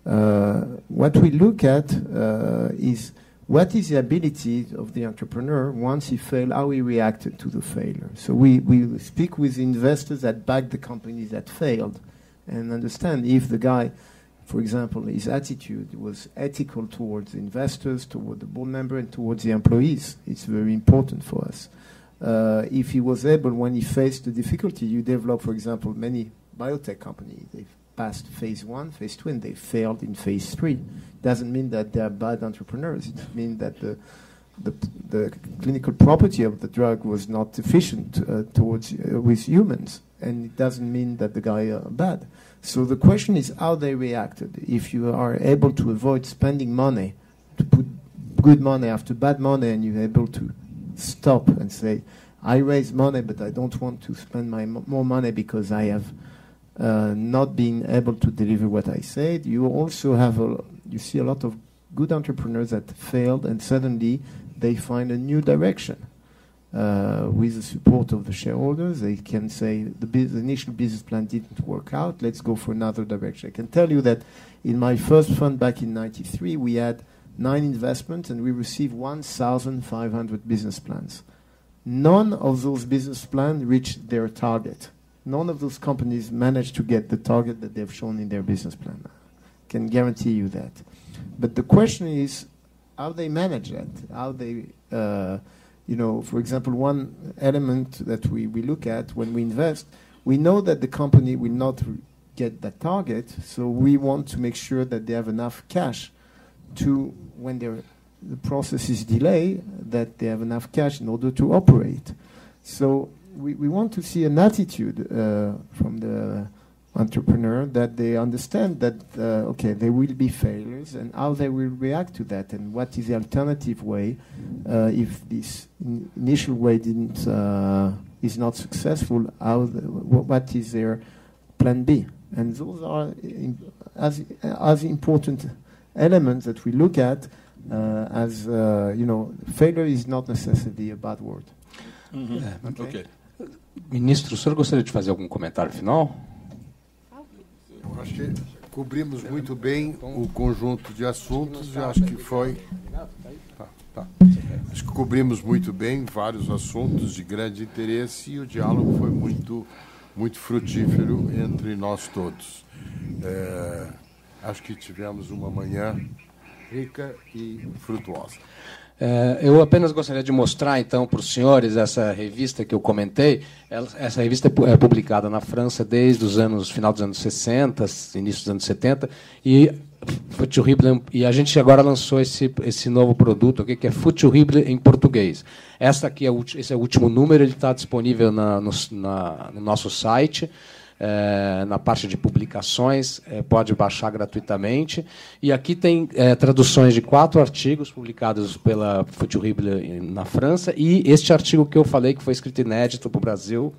Speaker 3: Uh, what we look at uh, is what is the ability of the entrepreneur once he failed, how he reacted to the failure. So we, we speak with investors that back the companies that failed and understand if the guy, for example, his attitude was ethical towards investors, toward the board member, and towards the employees. It's very important for us. Uh, if he was able, when he faced the difficulty, you develop, for example, many biotech companies, they passed phase one, phase two, and they failed in phase three. Doesn't mean that they are bad entrepreneurs. It means that the, the, the clinical property of the drug was not efficient uh, towards uh, with humans, and it doesn't mean that the guy are bad. So the question is how they reacted. If you are able to avoid spending money to put good money after bad money, and you're able to stop and say, I raise money, but I don't want to spend my more money because I have not being able to deliver what I said. You also have a, you see a lot of good entrepreneurs that failed and suddenly they find a new direction. Uh, with the support of the shareholders, they can say the, the, initial business plan didn't work out. Let's go for another direction. I can tell you that in my first fund back in '93, we had nine investments and we received 1,500 business plans. None of those business plans reached their target. None of those companies managed to get the target that they've shown in their business plan. I can guarantee you that. But the question is how they manage that, how they, uh, you know, for example, one element that we, we look at when we invest, we know that the company will not get that target, so we want to make sure that they have enough cash to, when the process is delayed, that they have enough cash in order to operate. So we, we want to see an attitude uh, from the entrepreneur that they understand that uh, okay there will be failures and how they will react to that and what is the alternative way uh, if this in initial way didn't uh, is not successful how the, what is their plan B and those are as as important elements that we look at uh, as uh, you know failure is not necessarily a bad word
Speaker 1: mm -hmm. okay. okay. Ministro, o senhor gostaria de fazer algum comentário final?
Speaker 2: Eu acho que cobrimos muito bem o conjunto de assuntos e acho que foi. Tá, tá. Acho que cobrimos muito bem vários assuntos de grande interesse e o diálogo foi muito, muito frutífero entre nós todos. É, acho que tivemos uma manhã rica e frutuosa.
Speaker 1: É, eu apenas gostaria de mostrar, então, para os senhores essa revista que eu comentei. Essa revista é publicada na França desde os anos final dos anos 60, início dos anos 70, e Futurible, e a gente agora lançou esse, esse novo produto aqui, que é Futurible em português. Essa aqui é esse é o último número, ele está disponível na, no, na, no nosso site é, na parte de publicações, é, pode baixar gratuitamente. E aqui tem é, traduções de quatro artigos publicados pela Futurible na França e este artigo que eu falei, que foi escrito inédito para o Brasil,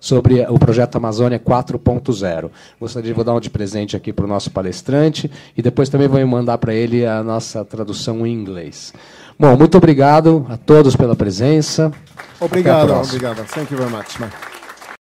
Speaker 1: sobre o projeto Amazônia 4.0. Gostaria de dar um de presente aqui para o nosso palestrante e depois também vou mandar para ele a nossa tradução em inglês. Bom, muito obrigado a todos pela presença.
Speaker 3: Obrigado, obrigado. Thank you very much.